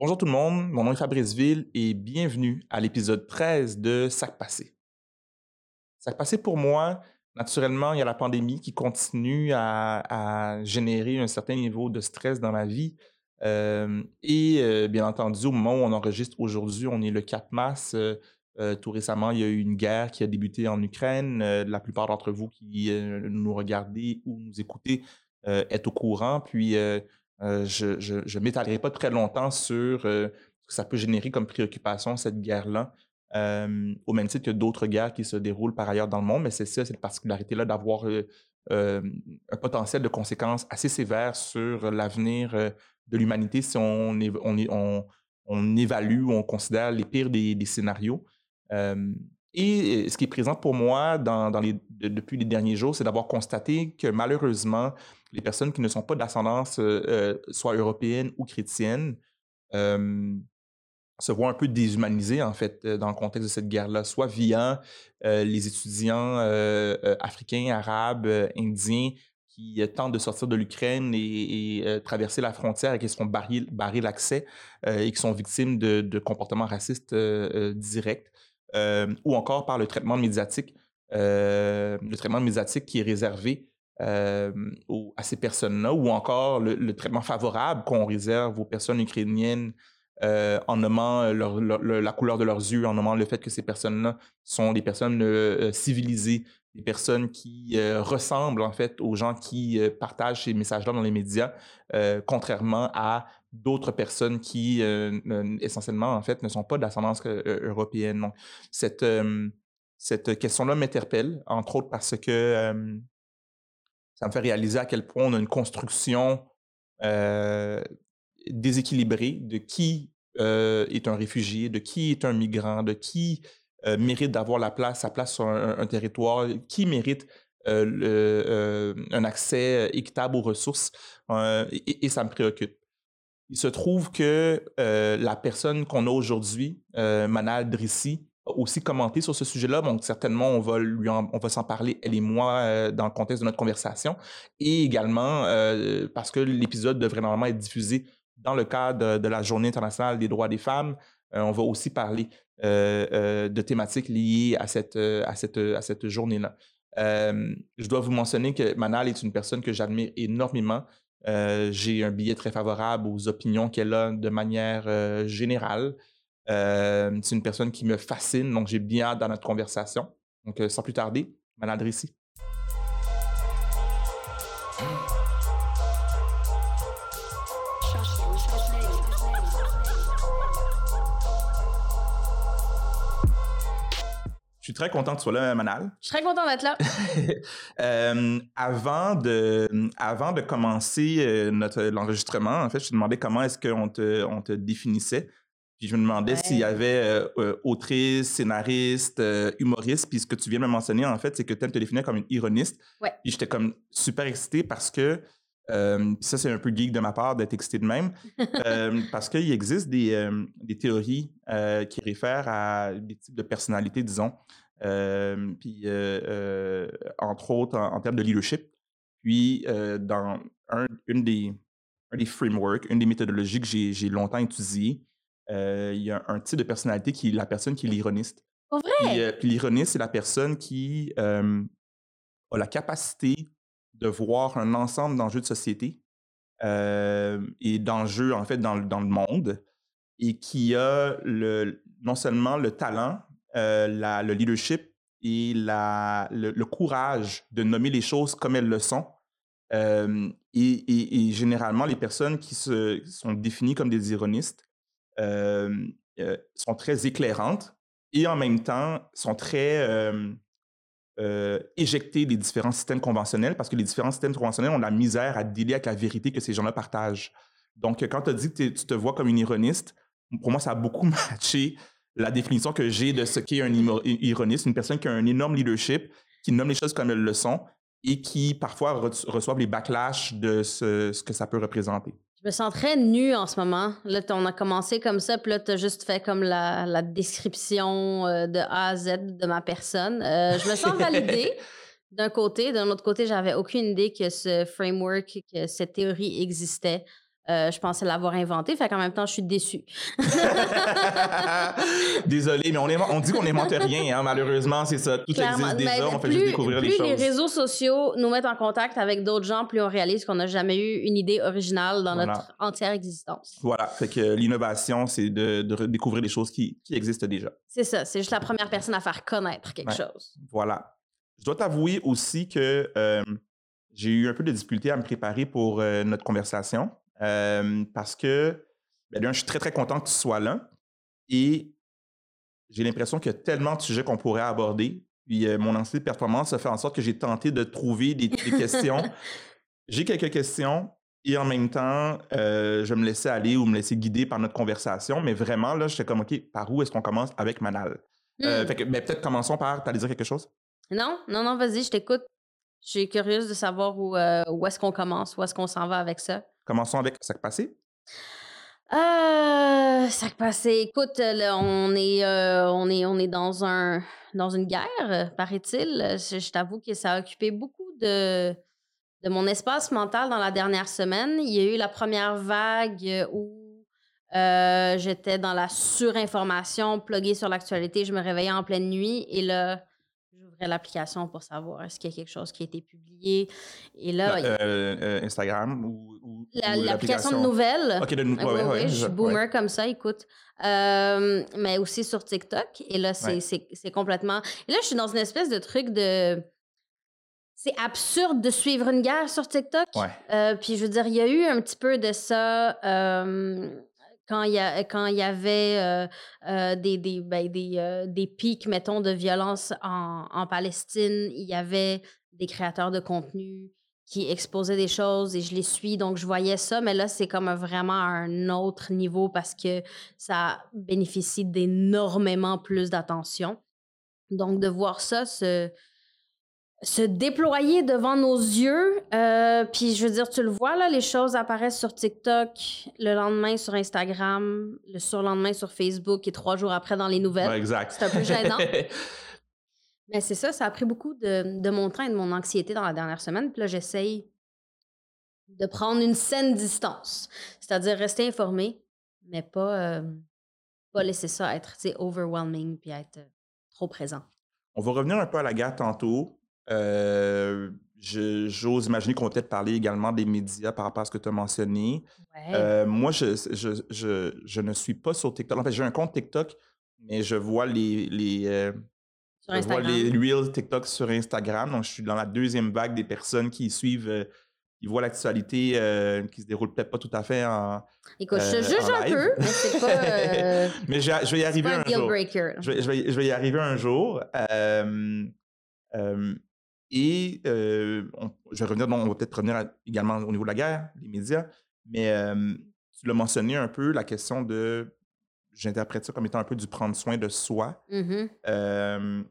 Bonjour tout le monde, mon nom est Fabrice Ville et bienvenue à l'épisode 13 de Sac Passé. Sac Passé pour moi, naturellement, il y a la pandémie qui continue à, générer un certain niveau de stress dans ma vie. Euh, et euh, bien entendu, au moment où on enregistre aujourd'hui, on est le 4 mars. Euh, tout récemment, il y a eu une guerre qui a débuté en Ukraine. la plupart d'entre vous qui nous regardez ou nous écoutez êtes au courant. Puis euh, je ne m'étalerai pas très longtemps sur euh, ce que ça peut générer comme préoccupation, cette guerre-là, euh, au même titre que d'autres guerres qui se déroulent par ailleurs dans le monde, mais c'est ça, cette particularité-là d'avoir un potentiel de conséquences assez sévères sur l'avenir de l'humanité si on, évalue ou on considère les pires des, scénarios. Et ce qui est présent pour moi depuis les derniers jours, c'est d'avoir constaté que malheureusement, les personnes qui ne sont pas d'ascendance euh, euh, soit européenne ou chrétienne se voient un peu déshumanisées, en fait, euh, dans le contexte de cette guerre-là, soit via les étudiants africains, arabes, indiens qui tentent de sortir de l'Ukraine et, traverser la frontière et qui se font barrer, l'accès et qui sont victimes de, comportements racistes directs, ou encore par le traitement médiatique, le traitement médiatique qui est réservé à ces personnes-là, ou encore le, traitement favorable qu'on réserve aux personnes ukrainiennes en nommant la couleur de leurs yeux, en nommant le fait que ces personnes-là sont des personnes civilisées, des personnes qui ressemblent en fait aux gens qui partagent ces messages-là dans les médias, contrairement à d'autres personnes qui essentiellement en fait ne sont pas d'ascendance européenne. Donc, cette, cette question-là m'interpelle, entre autres parce que ça me fait réaliser à quel point on a une construction déséquilibrée de qui est un réfugié, de qui est un migrant, de qui mérite d'avoir la place, sa place sur un, territoire, qui mérite un accès équitable aux ressources. Et, ça me préoccupe. Il se trouve que la personne qu'on a aujourd'hui, Manal Drissi, aussi commenté sur ce sujet-là. Donc, certainement, on va, s'en parler, elle et moi, euh, dans le contexte de notre conversation. Et également, euh, parce que l'épisode devrait normalement être diffusé dans le cadre de, la Journée internationale des droits des femmes, euh, on va aussi parler de thématiques liées à cette journée-là. je dois vous mentionner que Manal est une personne que j'admire énormément. J'ai un billet très favorable aux opinions qu'elle a de manière générale. Euh, c'est une personne qui me fascine, donc j'ai bien hâte dans notre conversation. Donc, euh, sans plus tarder, Manal ici. Très content que tu sois là, Manal. Je suis très content d'être là. Euh, avant, de, avant de commencer notre, l'enregistrement, en fait, je te demandais comment est-ce qu'on te, on te définissait. Puis je me demandais s'il y avait euh, euh, autrice, scénariste, euh, humoriste. Puis ce que tu viens de me mentionner, en fait, c'est que tu aimes te définir comme une ironiste. Ouais. Puis j'étais comme super excité parce que, ça c'est un peu geek de ma part d'être excité de même, parce qu'il existe des, des théories qui réfèrent à des types de personnalités, disons. Puis entre autres en, termes de leadership. Puis dans un, une des, un des frameworks, une des méthodologies que j'ai longtemps étudiées, euh, il y a un type de personnalité qui est la personne qui est l'ironiste. Vrai? Euh, puis, l'ironiste, c'est la personne qui a la capacité de voir un ensemble d'enjeux de société et d'enjeux, en fait, dans, dans, le monde et qui a le, non seulement le talent, la, le leadership et la, le, courage de nommer les choses comme elles le sont. et, et, généralement, les personnes qui se, sont définies comme des ironistes sont très éclairantes et en même temps sont très éjectées des différents systèmes conventionnels parce que les différents systèmes conventionnels ont la misère à dealer avec la vérité que ces gens-là partagent. Donc, quand tu as dit que tu te vois comme une ironiste, pour moi, ça a beaucoup matché la définition que j'ai de ce qu'est un ironiste, une personne qui a un énorme leadership, qui nomme les choses comme elles le sont et qui parfois reçoivent les backlash de ce que ça peut représenter. Je me sens très nue en ce moment. Là, on a commencé comme ça, puis là, tu as juste fait comme la, description euh, de A à Z de ma personne. Euh, je me sens validée d'un côté. D'un autre côté, j'avais aucune idée que ce framework, que cette théorie existait. Euh, je pensais l'avoir inventé, fait qu'en même temps, je suis déçue. Désolé, mais on, est, on dit qu'on n'invente rien, hein, malheureusement, c'est ça. Tout existe déjà, on fait juste découvrir les choses. Plus les réseaux sociaux nous mettent en contact avec d'autres gens, plus on réalise qu'on n'a jamais eu une idée originale dans notre entière existence. Voilà, fait que l'innovation, c'est de, découvrir des choses qui, qui existent déjà. C'est ça, c'est juste la première personne à faire connaître quelque chose. Voilà. Je dois t'avouer aussi que euh, j'ai eu un peu de difficulté à me préparer pour euh, notre conversation parce que, ben, je suis très, très content que tu sois là. Et j'ai l'impression qu'il y a tellement de sujets qu'on pourrait aborder. Puis mon anxiété de performance a fait en sorte que j'ai tenté de trouver des, questions. j'ai quelques questions et en même temps, je me laissais aller ou me laisser guider par notre conversation. Mais vraiment, là, j'étais comme, OK, par où est-ce qu'on commence avec Manal? Euh, mmh. ben, peut-être commençons par, tu allais dire quelque chose? Non, non, non, vas-y, je t'écoute. Je suis curieuse de savoir où, où est-ce qu'on commence, où est-ce qu'on s'en va avec ça. Commençons avec Sac Passé. Euh, sac passé. Écoute, on est, euh, on est, on est dans un, dans une guerre, paraît-il. Je, t'avoue que ça a occupé beaucoup de, de mon espace mental dans la dernière semaine. Il y a eu la première vague où euh, j'étais dans la surinformation, pluguée sur l'actualité. Je me réveillais en pleine nuit et là, l'application pour savoir est-ce qu'il y a quelque chose qui a été publié. Et là, euh, euh, Instagram ou, l'application de nouvelles. Ok, de nouvelles. oui, je suis boomer comme ça, écoute. Euh, mais aussi sur TikTok. Et là, c'est complètement. Et là, je suis dans une espèce de truc de. C'est absurde de suivre une guerre sur TikTok. puis je veux dire, il y a eu un petit peu de ça quand il y, a, quand il y avait euh, euh, des, des, ben, des, euh, des, pics, mettons, de violence en, en, Palestine, il y avait des créateurs de contenu qui exposaient des choses et je les suis, donc je voyais ça, mais là, c'est comme vraiment un autre niveau parce que ça bénéficie d'énormément plus d'attention. Donc, de voir ça se, se déployer devant nos yeux. Euh, puis je veux dire, tu le vois, là, les choses apparaissent sur TikTok, le lendemain sur Instagram, le surlendemain sur Facebook et trois jours après dans les nouvelles. exact. C'est un peu gênant. Mais c'est ça, ça a pris beaucoup de, de, mon temps et de mon anxiété dans la dernière semaine. Puis là, j'essaye de prendre une saine distance. C'est-à-dire rester informé, mais pas, euh, pas laisser ça être overwhelming puis être trop présent. On va revenir un peu à la guerre tantôt. Euh, j'ose imaginer qu'on va peut-être parler également des médias par rapport à ce que tu as mentionné. Euh, moi, je, je, je, je, ne suis pas sur TikTok. En fait, j'ai un compte TikTok, mais je vois les, les, euh, je vois les Reels TikTok sur Instagram. Donc, je suis dans la deuxième vague des personnes qui suivent ils voient l'actualité qui se déroule peut-être pas tout à fait en. Écoute, je juge un peu, mais c'est pas. mais je, vais y arriver un, jour. Je, vais, je, vais, y arriver un jour. Et je vais revenir, on va peut-être revenir également au niveau de la guerre, les médias, mais tu l'as mentionné un peu, la question de, j'interprète ça comme étant un peu du prendre soin de soi. Mmh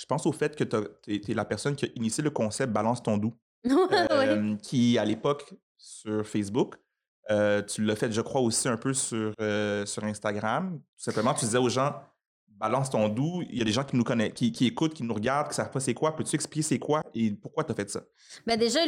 je pense au fait que tu es, la personne qui a initié le concept Balance ton doux, qui à l'époque sur Facebook, tu l'as fait, je crois, aussi un peu sur, sur Instagram. Tout simplement, tu disais aux gens, balance ton doux. Il y a des gens qui nous connaissent, qui, écoutent, qui nous regardent, qui savent pas c'est quoi. Peux-tu expliquer c'est quoi et pourquoi tu as fait ça? Ben déjà,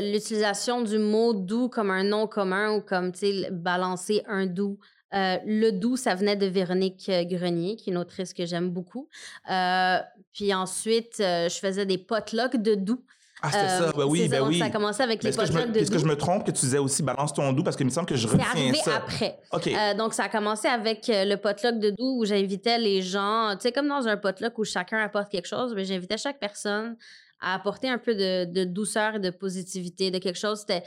l'utilisation du mot doux comme un nom commun ou comme, balancer un doux. Euh, le doux, ça venait de Véronique Grenier, qui est une autrice que j'aime beaucoup. Euh, puis ensuite, euh, je faisais des potlucks de doux. Ah, c'était ça, ben oui, ben oui. Ça a commencé avec les potlucks de Est-ce que je me trompe que tu disais aussi balance ton doux? Parce qu'il me semble que je retiens ça. C'est arrivé après. OK. Euh, donc, ça a commencé avec euh, le potluck de doux où j'invitais les gens, tu sais, comme dans un potluck où chacun apporte quelque chose, mais j'invitais chaque personne à apporter un peu de, de, douceur et de positivité, de quelque chose. C'était.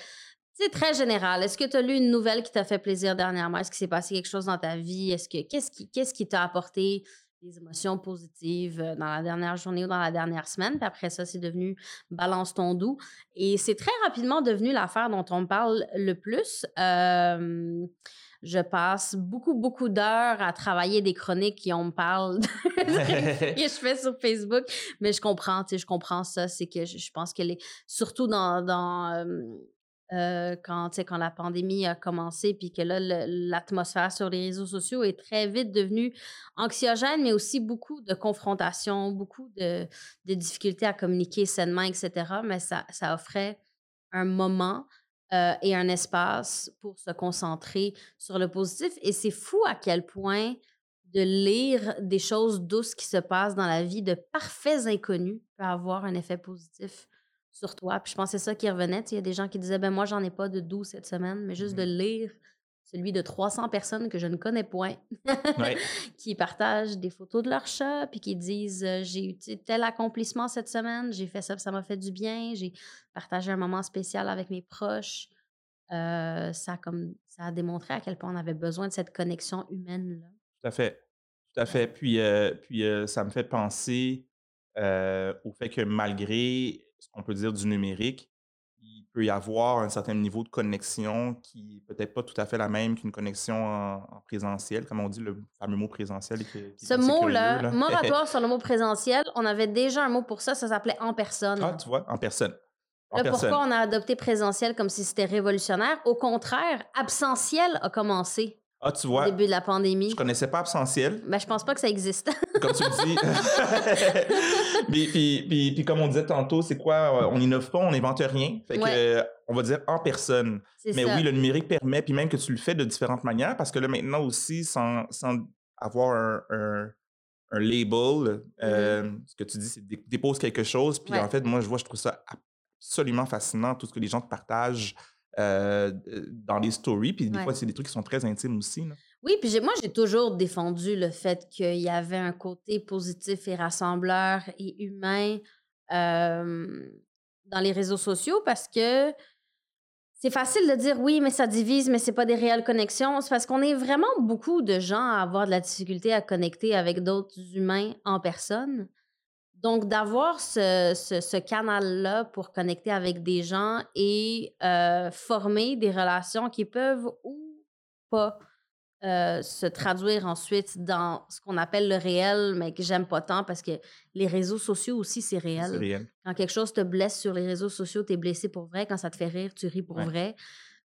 C'est très général. Est-ce que tu as lu une nouvelle qui t'a fait plaisir dernièrement? Est-ce qu'il s'est passé quelque chose dans ta vie? Est-ce que qu'est-ce qui qu'est-ce qui t'a apporté des émotions positives euh, dans la dernière journée ou dans la dernière semaine. Puis après ça, c'est devenu balance ton doux. Et c'est très rapidement devenu l'affaire dont on parle le plus. je passe beaucoup, beaucoup d'heures à travailler des chroniques qui on me parle que je fais sur Facebook. Mais je comprends, tu sais, je comprends ça. C'est que je, pense que les, surtout dans, dans euh, quand, quand la pandémie a commencé, puis que là, l'atmosphère sur les réseaux sociaux est très vite devenue anxiogène, mais aussi beaucoup de confrontations, beaucoup de, difficultés à communiquer sainement, etc. Mais ça, ça offrait un moment euh, et un espace pour se concentrer sur le positif. Et c'est fou à quel point de lire des choses douces qui se passent dans la vie de parfaits inconnus peut avoir un effet positif sur toi. Puis je pensais ça qui revenait. Il y a des gens qui disaient, ben moi, j'en ai pas de doux cette semaine, mais juste de Mmh lire celui de 300 personnes que je ne connais point, Ouais. qui partagent des photos de leur chat, puis qui disent euh, J'ai eu tel accomplissement cette semaine, j'ai fait ça, ça m'a fait du bien, j'ai partagé un moment spécial avec mes proches. Euh, ça, a comme, ça a démontré à quel point on avait besoin de cette connexion humaine-là. Tout à fait. Tout à fait. Puis, euh, puis ça me fait penser au fait que malgré ce qu'on peut dire du numérique, il peut y avoir un certain niveau de connexion qui n'est peut-être pas tout à fait la même qu'une connexion en, en présentiel, comme on dit le fameux mot présentiel. Qui, qui Ce mot-là, moratoire sur le mot présentiel, on avait déjà un mot pour ça, ça s'appelait en personne. ah, tu vois, en personne. En Là, personne. pourquoi on a adopté présentiel comme si c'était révolutionnaire? Au contraire, absentiel a commencé Ah, tu au vois, début de la pandémie. je connaissais pas absentiel. Ben, je pense pas que ça existe. comme tu le dis. puis, puis, puis, puis comme on disait tantôt, c'est quoi? euh, On n'innove pas, on n'invente rien. Fait que, euh, on va dire en personne. Mais ça. oui, le numérique permet, puis même que tu le fais de différentes manières, parce que là, maintenant aussi, sans, sans avoir un, un, un label, euh, ce que tu dis, c'est dé- dépose quelque chose. Puis Ouais. en fait, moi, je vois, je trouve ça absolument fascinant, tout ce que les gens te partagent euh, dans les stories. Puis des Ouais. fois, c'est des trucs qui sont très intimes aussi. là. Oui, puis moi, j'ai toujours défendu le fait qu'il y avait un côté positif et rassembleur et humain euh, dans les réseaux sociaux parce que c'est facile de dire oui, mais ça divise, mais c'est pas des réelles connexions. C'est parce qu'on est vraiment beaucoup de gens à avoir de la difficulté à connecter avec d'autres humains en personne. Donc, d'avoir ce, ce- ce canal-là pour connecter avec des gens et euh, former des relations qui peuvent ou pas euh, se traduire ensuite dans ce qu'on appelle le réel, mais que j'aime pas tant parce que les réseaux sociaux aussi, c'est C'est réel. réel. Quand quelque chose te blesse sur les réseaux sociaux, tu es blessé pour vrai. Quand ça te fait rire, tu ris pour Ouais. vrai.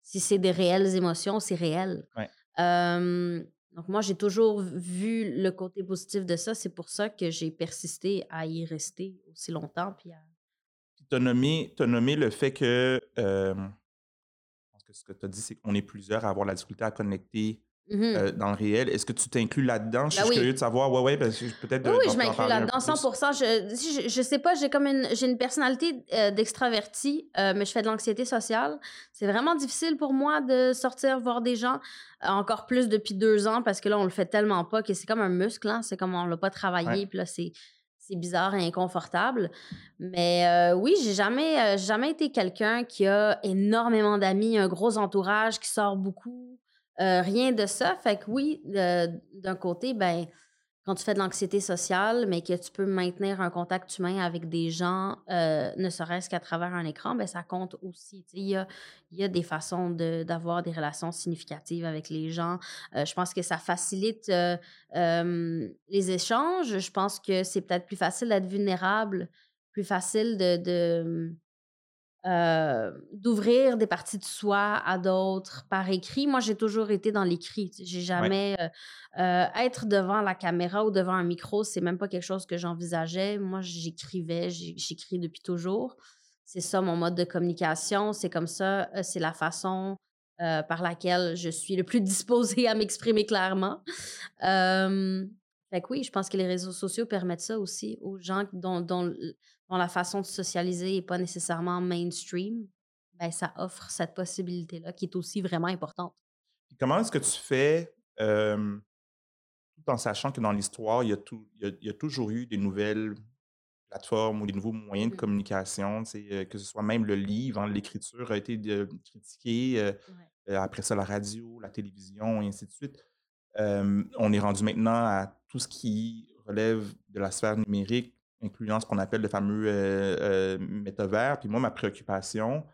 Si c'est des réelles émotions, c'est réel. Ouais. Euh, donc, moi, j'ai toujours vu le côté positif de ça. C'est pour ça que j'ai persisté à y rester aussi longtemps. Puis à- tu as nommé, le fait que, euh, je pense que ce que tu as dit, c'est qu'on est plusieurs à avoir la difficulté à connecter Mhm. euh, dans le réel. Est-ce que tu t'inclus là-dedans? Je suis Ben oui. curieux de savoir. Ouais, ouais, parce que peut-être. Oui, oui, je m'inclus là-dedans, peu plus. 100 je, je, je sais pas, j'ai comme une, j'ai une personnalité euh, d'extraverti, euh, mais je fais de l'anxiété sociale. C'est vraiment difficile pour moi de sortir voir des gens, euh, encore plus depuis deux ans, parce que là, on le fait tellement pas que c'est comme un muscle, hein, c'est comme on l'a pas travaillé, puis là, c'est c'est bizarre et inconfortable. Mais oui, j'ai jamais, jamais été quelqu'un qui a énormément d'amis, un gros entourage, qui sort beaucoup. Euh, rien de ça. Fait que oui, d'un côté, ben, quand tu fais de l'anxiété sociale, mais que tu peux maintenir un contact humain avec des gens, euh, ne serait-ce qu'à travers un écran, ben, ça compte aussi. Il y a, y a des façons de- d'avoir des relations significatives avec les gens. Euh, je pense que ça facilite les échanges. Je pense que c'est peut-être plus facile d'être vulnérable, plus facile de, de, euh, d'ouvrir des parties de soi à d'autres par écrit. Moi, j'ai toujours été dans l'écrit. J'ai jamais euh, euh, être devant la caméra ou devant un micro, c'est même pas quelque chose que j'envisageais. Moi, j'écrivais, j'écris depuis toujours. C'est ça mon mode de communication. C'est comme ça, c'est la façon par laquelle je suis le plus disposée à m'exprimer clairement. Fait que oui, je pense que les réseaux sociaux permettent ça aussi aux gens dont, dont, dont la façon de socialiser n'est pas nécessairement mainstream. Ben, ça offre cette possibilité-là qui est aussi vraiment importante. Comment est-ce que tu fais, euh, tout en sachant que dans l'histoire, il y, a tout- il y a- il y a toujours eu des nouvelles plateformes ou des nouveaux moyens de Mhm. communication, euh, que ce soit même le livre, hein, l'écriture a été de- critiquée, euh, Ouais. euh, après ça la radio, la télévision, et ainsi de suite. Euh, on est rendu maintenant à tout ce qui relève de la sphère numérique, incluant ce qu'on appelle le fameux euh, euh, métavers. Puis moi, ma préoccupation,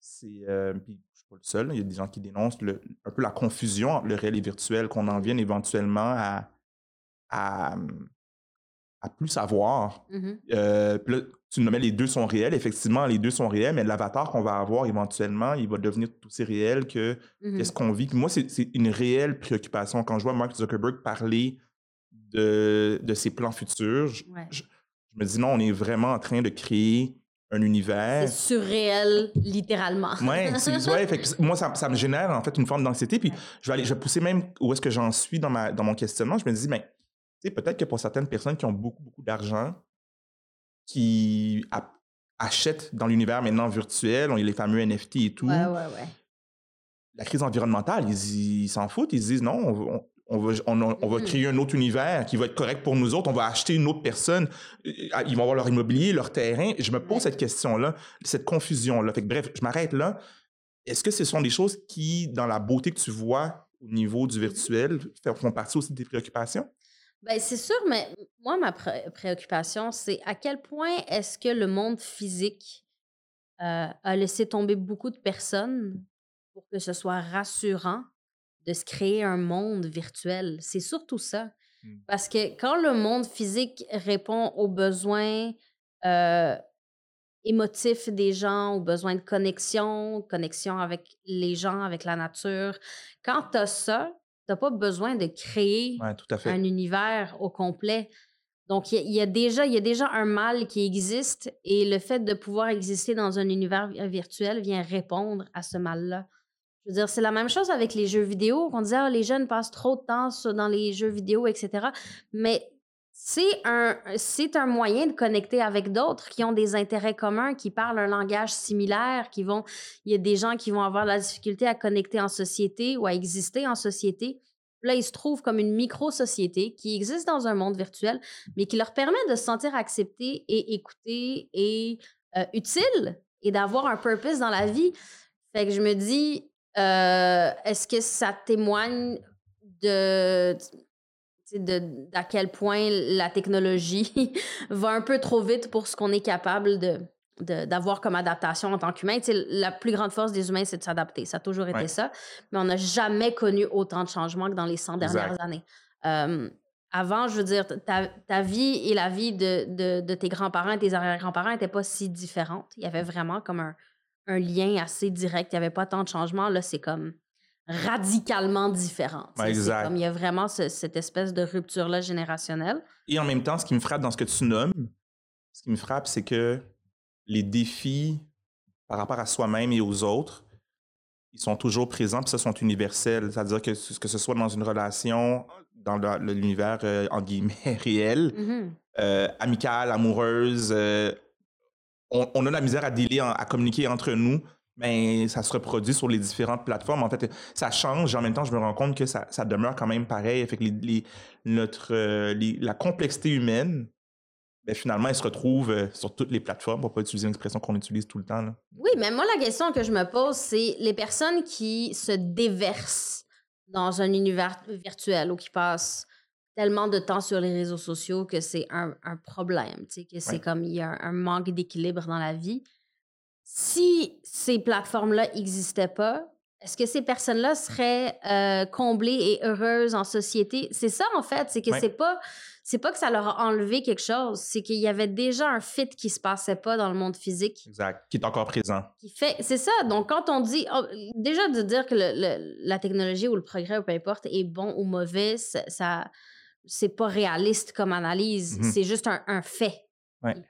c'est, puis je suis pas le seul, il y a des gens qui dénoncent le- un peu la confusion entre le réel et virtuel, qu'on en vienne éventuellement à, à, à plus savoir. Euh, puis là, tu nommais les deux sont réels. Effectivement, les deux sont réels, mais l'avatar qu'on va avoir éventuellement, il va devenir tout aussi réel que Mhm. qu'est-ce qu'on vit. Puis moi, c'est une réelle préoccupation. Quand je vois Mark Zuckerberg parler de, de ses plans futurs, je, Ouais. je- je me dis non, on est vraiment en train de créer un univers. C'est surréel, littéralement. ouais, ouais moi, ça, ça, me génère en fait une forme d'anxiété. Puis je vais, aller, je vais pousser même où est-ce que j'en suis dans, ma, dans mon questionnement. Je me dis, mais ben, peut-être que pour certaines personnes qui ont beaucoup, beaucoup d'argent, qui achètent dans l'univers maintenant virtuel, on a les fameux NFT et tout. Ouais, ouais, ouais. La crise environnementale, ils s'en foutent. Ils se disent, non, on va, on, va mm-hmm. créer un autre univers qui va être correct pour nous autres. On va acheter une autre personne. Euh, ils vont avoir leur immobilier, leur terrain. Je me pose cette question-là, cette confusion-là. bref, je m'arrête là. Est-ce que ce sont des choses qui, dans la beauté que tu vois au niveau du virtuel, font partie aussi de tes préoccupations? Bien, c'est sûr, mais moi, ma préoccupation, c'est à quel point est-ce que le monde physique euh, a laissé tomber beaucoup de personnes pour que ce soit rassurant de se créer un monde virtuel? C'est surtout ça. Mmh. Parce que quand le monde physique répond aux besoins euh, émotifs des gens, aux besoins de connexion, connexion avec les gens, avec la nature, quand tu as ça, tu n'as pas besoin de créer un univers au complet. Donc, il y, a déjà, y a déjà un mal qui existe et le fait de pouvoir exister dans un univers virtuel vient répondre à ce mal-là. Je veux dire, c'est la même chose avec les jeux vidéo. On disait, ah, les jeunes passent trop de temps dans les jeux vidéo, etc. Mais c'est un, c'est un moyen de connecter avec d'autres qui ont des intérêts communs, qui parlent un langage similaire, qui vont. Il y a des gens qui vont avoir la difficulté à connecter en société ou à exister en société. Là, ils se trouvent comme une micro-société qui existe dans un monde virtuel, mais qui leur permet de se sentir acceptés et écoutés et euh, utiles et d'avoir un purpose dans la vie. Fait que je me dis, euh, est-ce que ça témoigne de, d'à quel point la technologie va un peu trop vite pour ce qu'on est capable de, d'avoir comme adaptation en tant qu'humain. la plus grande force des humains, c'est de s'adapter. Ça a toujours été ça. Mais on n'a jamais connu autant de changements que dans les 100 dernières années. avant, je veux dire, ta, vie et la vie de, de tes grands-parents et tes arrière-grands-parents n'étaient pas si différentes. Il y avait vraiment comme un, un lien assez direct. Il n'y avait pas tant de changements. Là, c'est comme radicalement différent. exact. Comme il y a vraiment cette espèce de rupture-là générationnelle. Et en même temps, ce qui me frappe dans ce que tu nommes, ce qui me frappe, c'est que les défis par rapport à soi-même et aux autres, ils sont toujours présents, puis ça sont universels. C'est-à-dire que, que ce soit dans une relation, dans l'univers, euh, en guillemets, réel, euh, amicale, amoureuse, euh, on, a la misère à dealer, à communiquer entre nous, mais ça se reproduit sur les différentes plateformes. En fait, ça change. En même temps, je me rends compte que ça, demeure quand même pareil. Fait que notre, euh, la complexité humaine, ben, finalement, elle se retrouve euh, sur toutes les plateformes, pour pas utiliser une expression qu'on utilise tout le temps. Oui, mais moi, la question que je me pose, c'est les personnes qui se déversent dans un univers virtuel ou qui passent tellement de temps sur les réseaux sociaux que c'est un, problème, tu sais, que c'est comme il y a un, manque d'équilibre dans la vie. Si ces plateformes-là n'existaient pas, est-ce que ces personnes-là seraient euh, comblées et heureuses en société? C'est ça, en fait, c'est que c'est pas c'est pas que ça leur a enlevé quelque chose, c'est qu'il y avait déjà un fit qui se passait pas dans le monde physique. Exact, qui est encore présent. Qui fait, c'est ça. Donc quand on dit, oh, déjà de dire que la technologie ou le progrès ou peu importe est bon ou mauvais, ça c'est pas réaliste comme analyse, mmh c'est juste un, fait.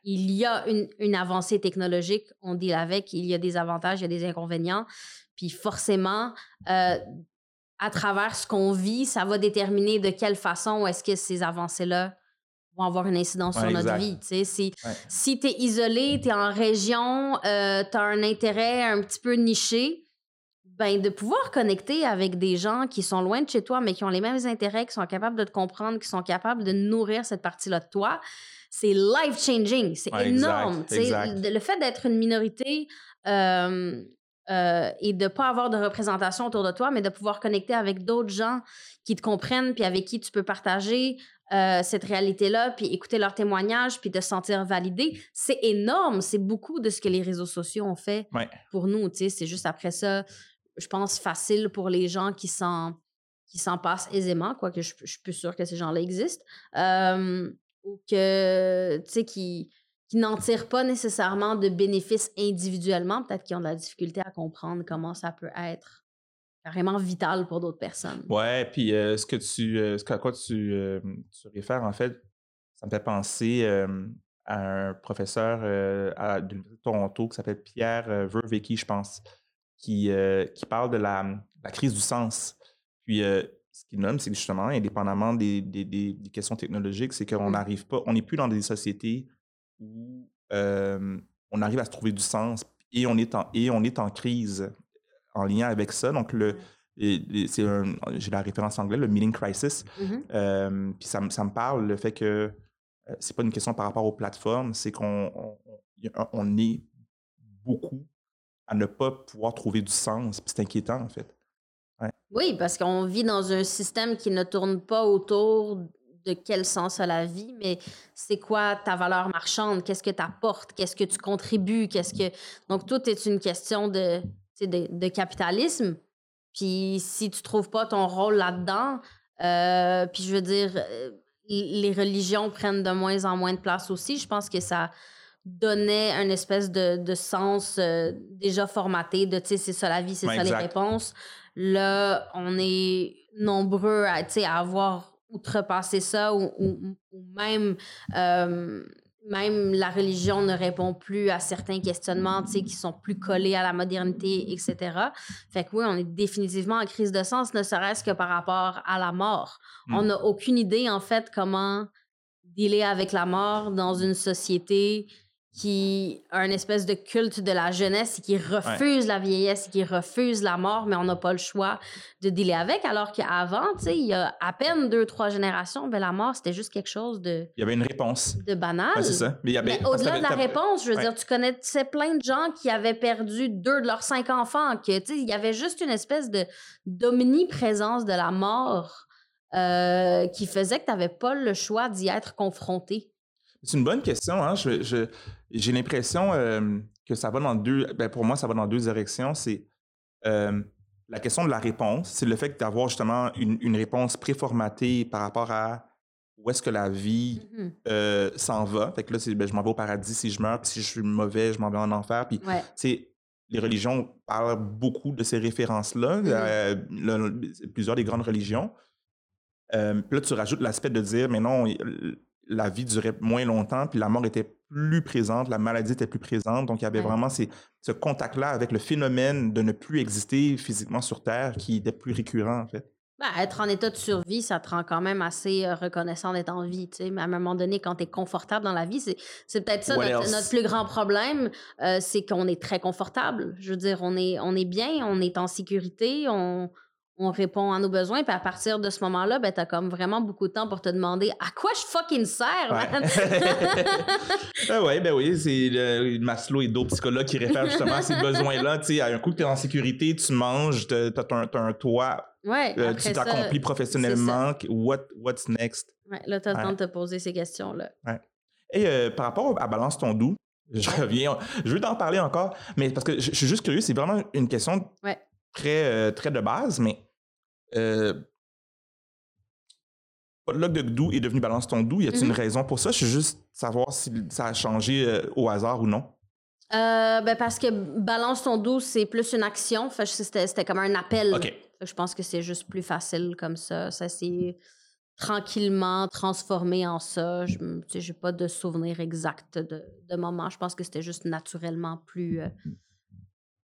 Il y a une, avancée technologique, on dit avec, il y a des avantages, il y a des inconvénients. Puis forcément, euh, à travers ce qu'on vit, ça va déterminer de quelle façon est-ce que ces avancées-là vont avoir une incidence sur notre vie. Si, si tu es isolé, tu es en région, euh, tu as un intérêt un petit peu niché, ben, de pouvoir connecter avec des gens qui sont loin de chez toi, mais qui ont les mêmes intérêts, qui sont capables de te comprendre, qui sont capables de nourrir cette partie-là de toi, c'est life-changing. C'est énorme. Le fait d'être une minorité euh, et de ne pas avoir de représentation autour de toi, mais de pouvoir connecter avec d'autres gens qui te comprennent, puis avec qui tu peux partager euh, cette réalité-là, puis écouter leurs témoignages, puis te sentir validé, c'est énorme. C'est beaucoup de ce que les réseaux sociaux ont fait pour nous. C'est juste après ça, je pense, facile pour les gens qui s'en qui s'en passent aisément, quoique je, je suis plus sûre que ces gens-là existent, ou que, tu sais, qui, qui n'en tirent pas nécessairement de bénéfices individuellement, peut-être qu'ils ont de la difficulté à comprendre comment ça peut être carrément vital pour d'autres personnes. Ouais, puis ce que tu, ce à quoi tu, tu réfères, en fait, ça me fait penser un professeur à, de Toronto qui s'appelle Pierre Vervecki, je pense, qui, qui parle de la, la, crise du sens. Puis, ce qu'il nomme, c'est que justement, indépendamment des, des, des, questions technologiques, c'est qu'on mmh. n'arrive pas, on n'est plus dans des sociétés où on arrive à se trouver du sens et on est en, et on est en crise en lien avec ça. Donc, le, c'est j'ai la référence anglaise, le meaning crisis. Mmh puis ça, ça, me parle, le fait que euh, c'est pas une question par rapport aux plateformes, c'est qu'on on, est beaucoup à ne pas pouvoir trouver du sens. C'est inquiétant, en fait. Oui, parce qu'on vit dans un système qui ne tourne pas autour de quel sens a la vie, mais c'est quoi ta valeur marchande, qu'est-ce que tu apportes, qu'est-ce que tu contribues, qu'est-ce que... Donc, tout est une question de, de, de capitalisme. Puis si tu trouves pas ton rôle là-dedans, euh, puis je veux dire, euh, les religions prennent de moins en moins de place aussi. Je pense que ça donnait un espèce de, sens euh, déjà formaté de, tu sais, c'est ça la vie, c'est ça les réponses. Là, on est nombreux à, à avoir outrepassé ça ou, même euh, même la religion ne répond plus à certains questionnements qui sont plus collés à la modernité, etc. Fait que oui, on est définitivement en crise de sens, ne serait-ce que par rapport à la mort. Hmm. On n'a aucune idée, en fait, comment dealer avec la mort dans une société qui a une espèce de culte de la jeunesse et qui refuse la vieillesse et qui refuse la mort, mais on n'a pas le choix de dealer avec. Alors qu'avant, il y a à peine deux, trois générations, ben, la mort, c'était juste quelque chose de. Il y avait une réponse. De banal. c'est ça. Mais, au-delà de la réponse, je veux dire, tu connaissais plein de gens qui avaient perdu deux de leurs cinq enfants, que, il y avait juste une espèce de d'omniprésence de la mort euh, qui faisait que tu n'avais pas le choix d'y être confronté. C'est une bonne question. Hein? j'ai l'impression euh, que ça va dans deux. Ben pour moi, ça va dans deux directions. C'est euh, la question de la réponse. C'est le fait d'avoir justement une, réponse préformatée par rapport à où est-ce que la vie mmh euh, s'en va. Fait que là, ben, je m'en vais au paradis si je meurs, puis si je suis mauvais, je m'en vais en enfer. Puis, les religions parlent beaucoup de ces références-là, mmh plusieurs des grandes religions. puis là, tu rajoutes l'aspect de dire, mais non, la vie durait moins longtemps, puis la mort était plus présente, la maladie était plus présente. Donc, il y avait vraiment ce contact-là avec le phénomène de ne plus exister physiquement sur Terre qui était plus récurrent, en fait. Ben, être en état de survie, ça te rend quand même assez euh, reconnaissant d'être en vie. Mais à un moment donné, quand tu es confortable dans la vie, c'est peut-être ça notre, plus grand problème, euh, c'est qu'on est très confortable. Je veux dire, on est, on est bien, on est en sécurité, on, on répond à nos besoins. Puis à partir de ce moment-là, ben, tu as comme vraiment beaucoup de temps pour te demander à quoi je fucking sers, man? ben oui, ben oui, c'est le Maslow et d'autres psychologues qui réfèrent justement à ces besoins-là. Tu sais, à un coup que tu es en sécurité, tu manges, tu as, un toit. Ouais, euh, tu t'accomplis professionnellement. What, what's next? Ouais, là, tu as le temps de te poser ces questions-là. Ouais. Et euh, par rapport à Balance ton doux, je reviens, je veux t'en parler encore, mais parce que je, suis juste curieux, c'est vraiment une question très, euh, très de base, mais euh, Podlog de Gdou est devenu Balance ton doux. Y a-t-il une mm-hmm. raison pour ça? Je veux juste savoir si ça a changé euh, au hasard ou non. Euh, ben parce que Balance ton doux, c'est plus une action. C'était comme un appel. Je pense que c'est juste plus facile comme ça. Ça s'est tranquillement transformé en ça. Je n'ai pas de souvenir exact de, de moment. Je pense que c'était juste naturellement plus. Euh,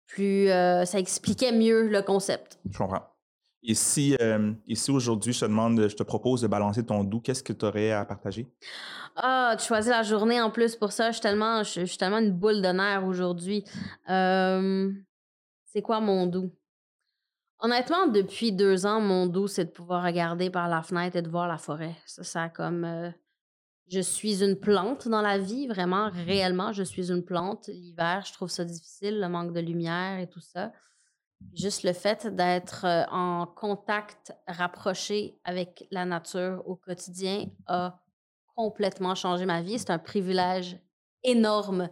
plus ça expliquait mieux le concept. Je comprends. Et si, euh, aujourd'hui, je te demande, je te propose de balancer ton doux, qu'est-ce que tu aurais à partager? Ah, tu choisis la journée en plus pour ça. Je suis tellement, je, suis tellement une boule de nerfs aujourd'hui. Euh, c'est quoi mon doux? Honnêtement, depuis deux ans, mon doux, c'est de pouvoir regarder par la fenêtre et de voir la forêt. Ça, ça comme. Euh, je suis une plante dans la vie, vraiment, réellement, je suis une plante. L'hiver, je trouve ça difficile, le manque de lumière et tout ça. Juste le fait d'être euh, en contact rapproché avec la nature au quotidien a complètement changé ma vie. C'est un privilège énorme.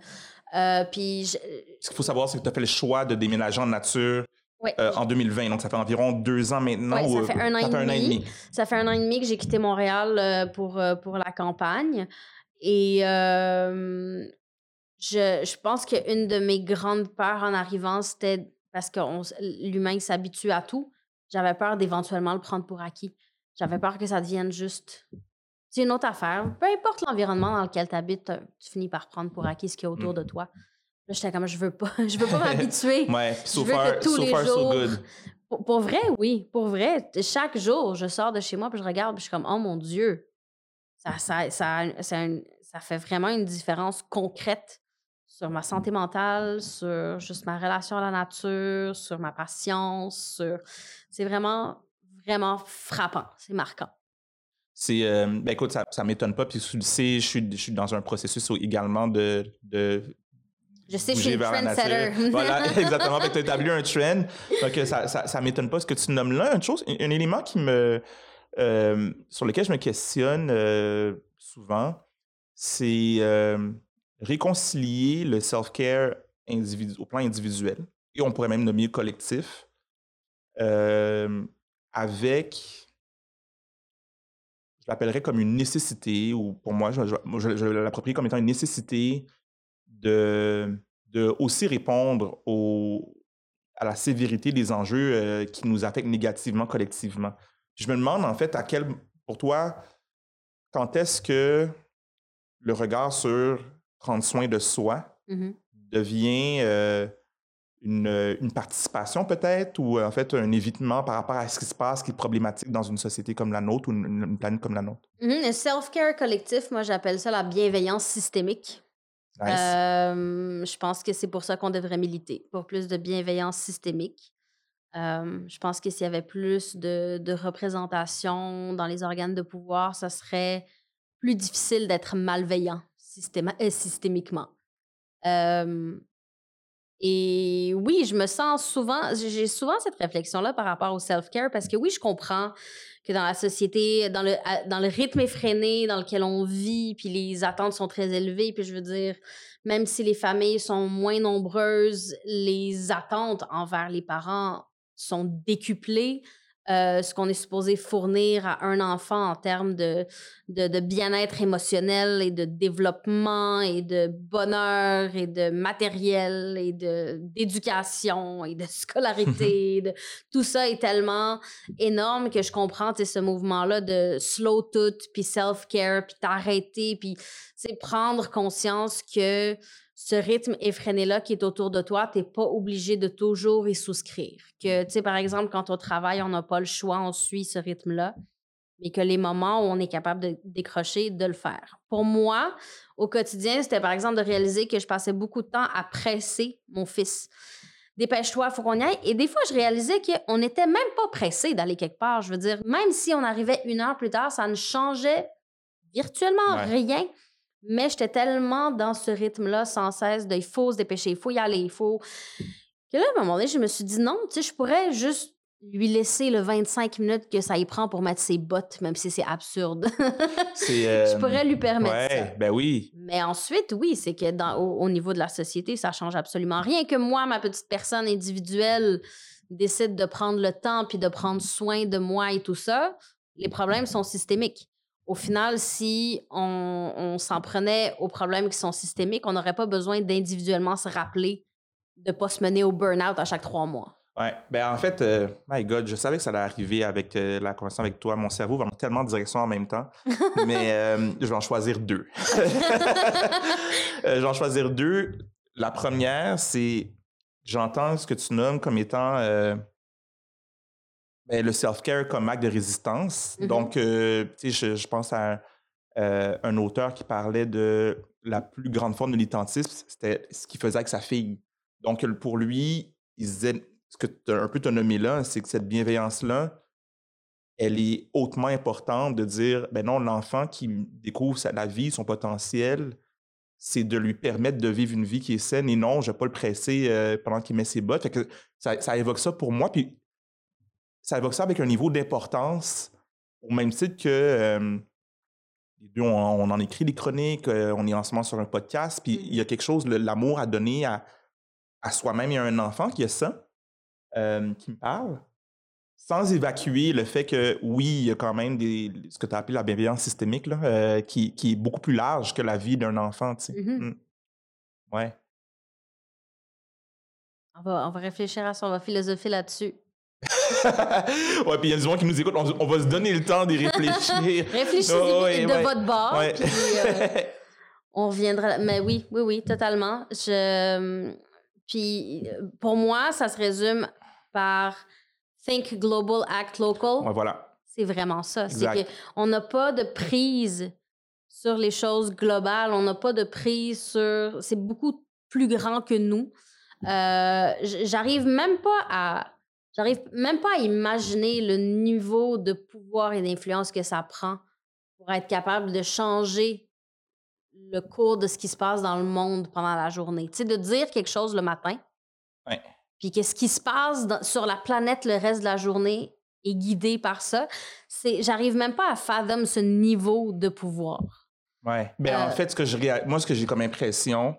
Euh, puis Ce qu'il faut savoir, c'est que tu as fait le choix de déménager en nature euh, en 2020. Donc, ça fait environ deux ans maintenant. Ça fait un an, et, demi. Ça fait un an et demi que j'ai quitté Montréal pour, pour la campagne. Et je, je pense qu'une de mes grandes peurs en arrivant, c'était parce que l'humain s'habitue à tout. J'avais peur d'éventuellement le prendre pour acquis. J'avais peur que ça devienne juste C'est une autre affaire. Peu importe l'environnement dans lequel tu habites, tu finis par prendre pour acquis ce qu'il y a autour de toi. Là, j'étais comme, je veux pas, je veux pas m'habituer. ouais, so far, so, far so good. Pour, vrai, oui. Pour vrai, chaque jour, je sors de chez moi puis je regarde puis je suis comme, oh mon Dieu, ça, ça, ça, ça, fait vraiment une différence concrète sur ma santé mentale, sur juste ma relation à la nature, sur ma patience. Sur... C'est vraiment, vraiment frappant. C'est marquant. C'est, euh, ben écoute, ça, ça m'étonne pas. Puis tu sais, je suis, je suis dans un processus également de, de je sais, je suis une trendsetter. voilà, exactement. tu as établi un trend. Donc, ça, ça, ça m'étonne pas ce que tu nommes là. Une chose, un, élément qui me, euh, sur lequel je me questionne euh, souvent, c'est euh, réconcilier le self-care au plan individuel, et on pourrait même nommer collectif, avec, je l'appellerais comme une nécessité, ou pour moi, je, je, je l'approprier comme étant une nécessité de, de aussi répondre au, à la sévérité des enjeux euh, qui nous affectent négativement collectivement. Je me demande en fait à quel, pour toi, quand est-ce que le regard sur prendre soin de soi mmh devient euh, une, une, participation peut-être ou en fait un évitement par rapport à ce qui se passe qui est problématique dans une société comme la nôtre ou une, planète comme la nôtre? Mmh le self-care collectif, moi j'appelle ça la bienveillance systémique. je pense que c'est pour ça qu'on devrait militer, pour plus de bienveillance systémique. je pense que s'il y avait plus de, de, représentation dans les organes de pouvoir, ça serait plus difficile d'être malveillant euh, systémiquement. et oui, je me sens souvent, j'ai souvent cette réflexion-là par rapport au self-care parce que oui, je comprends que dans la société, dans le, dans le rythme effréné dans lequel on vit, puis les attentes sont très élevées, puis je veux dire, même si les familles sont moins nombreuses, les attentes envers les parents sont décuplées. Euh, ce qu'on est supposé fournir à un enfant en termes de, de, bien-être émotionnel et de développement et de bonheur et de matériel et d'éducation et de scolarité. de, tout ça est tellement énorme que je comprends ce mouvement-là de slow tout, puis self-care, puis t'arrêter, puis prendre conscience que ce rythme effréné-là qui est autour de toi, tu n'es pas obligé de toujours y souscrire. Que, tu sais, par exemple, quand on travaille, on n'a pas le choix, on suit ce rythme-là, mais que les moments où on est capable de décrocher, de le faire. Pour moi, au quotidien, c'était par exemple de réaliser que je passais beaucoup de temps à presser mon fils. Dépêche-toi, il faut qu'on y aille. Et des fois, je réalisais qu'on n'était même pas pressé d'aller quelque part. Je veux dire, même si on arrivait une heure plus tard, ça ne changeait virtuellement rien. Mais j'étais tellement dans ce rythme-là sans cesse de il faut se dépêcher, il faut y aller, il faut. Que là, à un moment donné, je me suis dit non, tu sais, je pourrais juste lui laisser le 25 minutes que ça y prend pour mettre ses bottes, même si c'est absurde. je pourrais lui permettre ouais, Ben oui. Mais ensuite, oui, c'est que dans, au, niveau de la société, ça change absolument rien. Que moi, ma petite personne individuelle, décide de prendre le temps puis de prendre soin de moi et tout ça, les problèmes sont systémiques au final, si on, s'en prenait aux problèmes qui sont systémiques, on n'aurait pas besoin d'individuellement se rappeler de ne pas se mener au burn-out à chaque trois mois. Ouais, ben en fait, euh, my God, je savais que ça allait arriver avec euh, la conversation avec toi. Mon cerveau va dans tellement de directions en même temps, mais euh, je vais en choisir deux. je vais en choisir deux. La première, c'est j'entends ce que tu nommes comme étant le self-care comme acte de résistance. Mmh Donc, euh, tu sais, je, pense à euh, un auteur qui parlait de la plus grande forme de militantisme, c'était ce qu'il faisait avec sa fille. Donc, pour lui, il disait, ce que tu as un peu nommé là, c'est que cette bienveillance-là, elle est hautement importante de dire, ben non, l'enfant qui découvre sa, la vie, son potentiel, c'est de lui permettre de vivre une vie qui est saine et non, je ne vais pas le presser euh, pendant qu'il met ses bottes. Fait que ça, ça, évoque ça pour moi. Puis ça évoque ça avec un niveau d'importance, au même titre que on, en écrit des chroniques, on est en ce moment sur un podcast, puis il y a quelque chose, l'amour à donner à, à soi-même. Il y a un enfant qui a ça, qui me parle, sans évacuer le fait que oui, il y a quand même des, ce que tu as appelé la bienveillance systémique, là, qui, qui, est beaucoup plus large que la vie d'un enfant. Tu sais. Mmh mmh. Ouais. On va, on va réfléchir à ça, on va philosopher là-dessus. ouais, puis il y a du monde qui nous écoute. On, va se donner le temps d'y réfléchir. Réfléchissez de votre bord. Euh, on reviendra. Mais oui, oui, oui, totalement. Je... Puis pour moi, ça se résume par Think Global, Act Local. Ouais, voilà. C'est vraiment ça. C'est qu'on n'a pas de prise sur les choses globales. On n'a pas de prise sur. C'est beaucoup plus grand que nous. Euh, j'arrive même pas à. J'arrive même pas à imaginer le niveau de pouvoir et d'influence que ça prend pour être capable de changer le cours de ce qui se passe dans le monde pendant la journée. Tu sais, de dire quelque chose le matin. Puis que ce qui se passe sur la planète le reste de la journée est guidé par ça. C'est, j'arrive même pas à fathom ce niveau de pouvoir. Ouais. Ben, en euh fait, ce que je, moi, ce que j'ai comme impression,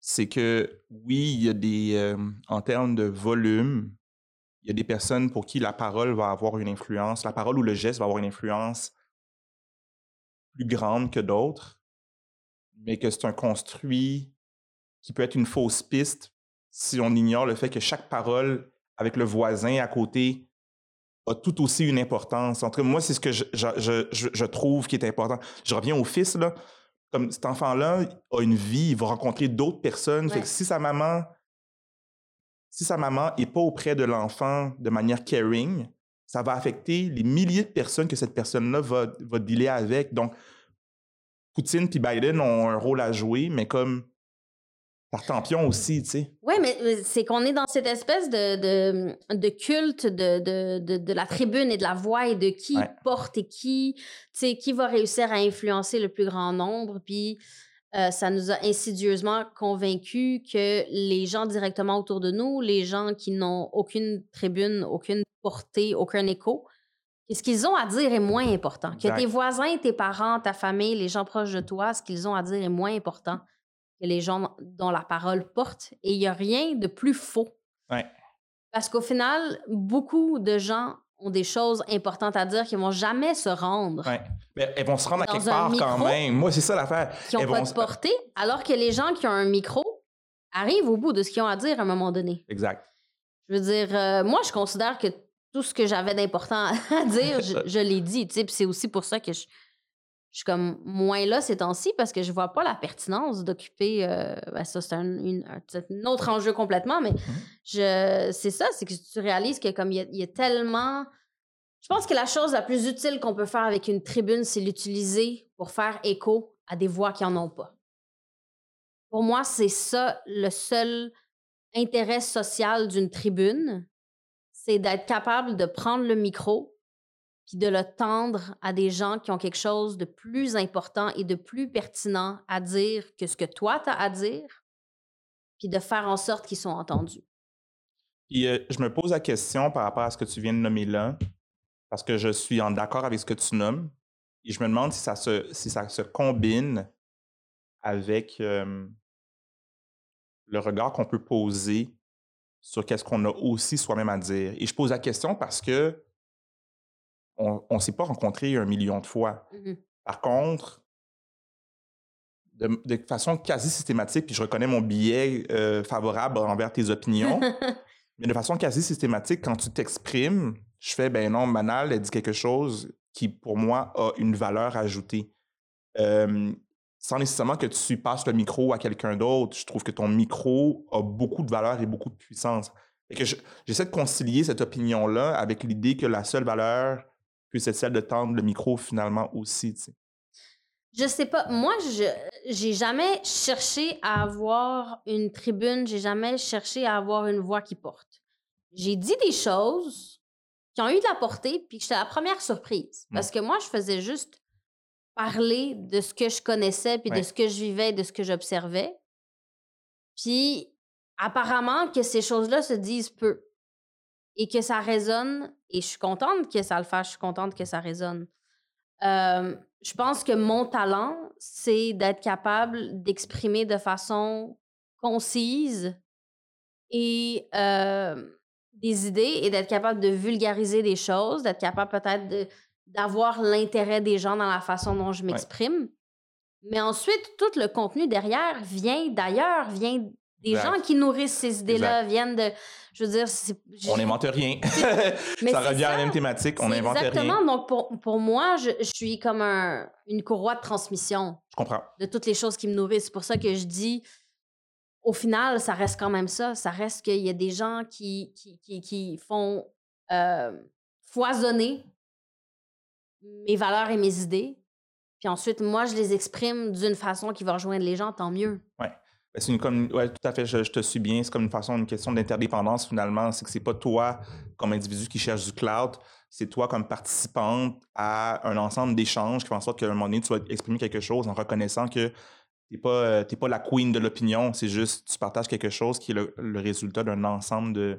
c'est que oui, il y a des, euh, en termes de volume, il y a des personnes pour qui la parole va avoir une influence, la parole ou le geste va avoir une influence plus grande que d'autres, mais que c'est un construit qui peut être une fausse piste si on ignore le fait que chaque parole avec le voisin à côté a tout aussi une importance. En tout cas, moi, c'est ce que je, je, je, trouve qui est important. Je reviens au fils, là. Comme cet enfant-là a une vie, il va rencontrer d'autres personnes. Fait que si sa maman, si sa maman n'est pas auprès de l'enfant de manière caring, ça va affecter les milliers de personnes que cette personne-là va, va dealer avec. Donc, Poutine et Biden ont un rôle à jouer, mais comme par Tampion aussi, tu sais. Oui, mais c'est qu'on est dans cette espèce de, de, de culte de, de, de, la tribune et de la voix et de qui porte et qui, tu sais, qui va réussir à influencer le plus grand nombre. Puis euh, ça nous a insidieusement convaincus que les gens directement autour de nous, les gens qui n'ont aucune tribune, aucune portée, aucun écho, ce qu'ils ont à dire est moins important. Que tes voisins, tes parents, ta famille, les gens proches de toi, ce qu'ils ont à dire est moins important que les gens dont la parole porte. Et il n'y a rien de plus faux. Parce qu'au final, beaucoup de gens ont des choses importantes à dire qui ne vont jamais se rendre. Mais elles vont se rendre à quelque part quand même. Moi, c'est ça l'affaire. Qui n'ont pas de portée, alors que les gens qui ont un micro arrivent au bout de ce qu'ils ont à dire à un moment donné. Exact. Je veux dire, euh, moi, je considère que tout ce que j'avais d'important à dire, je, je l'ai dit. C'est aussi pour ça que je, je suis comme moins là ces temps-ci parce que je vois pas la pertinence d'occuper. Euh, ben ça, c'est un, autre enjeu complètement, mais mmh je, c'est ça, c'est que tu réalises que comme il y, a tellement. Je pense que la chose la plus utile qu'on peut faire avec une tribune, c'est l'utiliser pour faire écho à des voix qui en ont pas. Pour moi, c'est ça le seul intérêt social d'une tribune, c'est d'être capable de prendre le micro puis de le tendre à des gens qui ont quelque chose de plus important et de plus pertinent à dire que ce que toi, tu as à dire, puis de faire en sorte qu'ils sont entendus. Et euh, je me pose la question par rapport à ce que tu viens de nommer là, parce que je suis en accord avec ce que tu nommes, et je me demande si ça se, si ça se combine avec le regard qu'on peut poser sur qu'est-ce qu'on a aussi soi-même à dire. Et je pose la question parce que on ne s'est pas rencontré un million de fois. Mmh Par contre, de, façon quasi systématique, puis je reconnais mon billet euh, favorable envers tes opinions, mais de façon quasi systématique, quand tu t'exprimes, je fais, ben non, Manal, elle dit quelque chose qui, pour moi, a une valeur ajoutée. sans nécessairement que tu passes le micro à quelqu'un d'autre, je trouve que ton micro a beaucoup de valeur et beaucoup de puissance. Et que j'essaie de concilier cette opinion-là avec l'idée que la seule valeur puis c'est celle de tendre le micro finalement aussi, tu sais? Je sais pas. Moi, je j'ai jamais cherché à avoir une tribune, j'ai jamais cherché à avoir une voix qui porte. J'ai dit des choses qui ont eu de la portée, puis j'étais la première surprise. Mmh. Parce que moi, je faisais juste parler de ce que je connaissais, puis de ce que je vivais, de ce que j'observais. Puis apparemment que ces choses-là se disent peu et que ça résonne. Et je suis contente que ça le fasse, je suis contente que ça résonne. je pense que mon talent, c'est d'être capable d'exprimer de façon concise et des idées et d'être capable de vulgariser des choses, d'être capable peut-être d'avoir l'intérêt des gens dans la façon dont je m'exprime. Mais ensuite, tout le contenu derrière vient d'ailleurs, vient des gens qui nourrissent ces idées-là viennent de. Je veux dire, on n'invente rien. Mais ça revient à la même thématique, on n'invente rien. Exactement. Donc, pour, pour moi, je, je, suis comme un, une courroie de transmission. Je comprends. De toutes les choses qui me nourrissent. C'est pour ça que je dis, au final, ça reste quand même ça. Ça reste qu'il y a des gens qui, qui, qui, qui font euh, foisonner mes valeurs et mes idées. Puis ensuite, moi, je les exprime d'une façon qui va rejoindre les gens, tant mieux. Oui. Ben, c'est une comme ouais, tout à fait, je, te suis bien. C'est comme une façon, une question d'interdépendance finalement. C'est que c'est pas toi comme individu qui cherche du cloud, c'est toi comme participante à un ensemble d'échanges qui font en sorte qu'à un moment donné, tu vas exprimer quelque chose en reconnaissant que tu n'es pas, euh, pas la queen de l'opinion, c'est juste tu partages quelque chose qui est le résultat d'un ensemble de,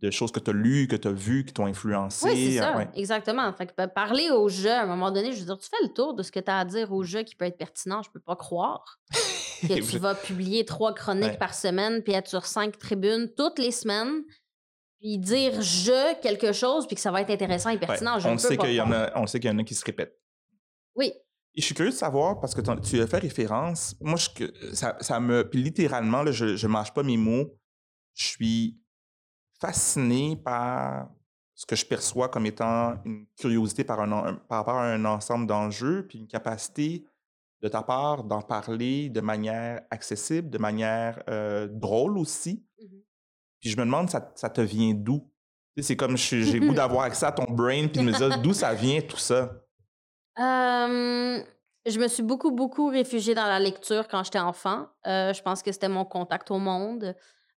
de choses que tu as lues, que tu as vues, qui t'ont influencé. Oui, c'est ça, exactement. Fait que, parler aux jeux, à un moment donné, je veux dire, tu fais le tour de ce que tu as à dire aux jeux qui peut être pertinent. Je peux pas croire que tu vas publier trois chroniques par semaine, puis être sur cinq tribunes toutes les semaines, puis dire je quelque chose, puis que ça va être intéressant et pertinent. Je on, sait qu'il y en a, on sait qu'il y en a qui se répètent. Oui. Et je suis curieux de savoir, parce que tu as fait référence, moi, je, ça, ça me. Puis littéralement, là, je ne mâche pas mes mots. Je suis fasciné par ce que je perçois comme étant une curiosité par, un, par rapport à un ensemble d'enjeux, puis une capacité de ta part d'en parler de manière accessible, de manière euh, drôle aussi. Mmh puis je me demande, ça, ça te vient d'où? C'est comme j'ai goût d'avoir accès à ton brain puis de me dire d'où ça vient tout ça? je me suis beaucoup, beaucoup réfugiée dans la lecture quand j'étais enfant. Euh, je pense que c'était mon contact au monde.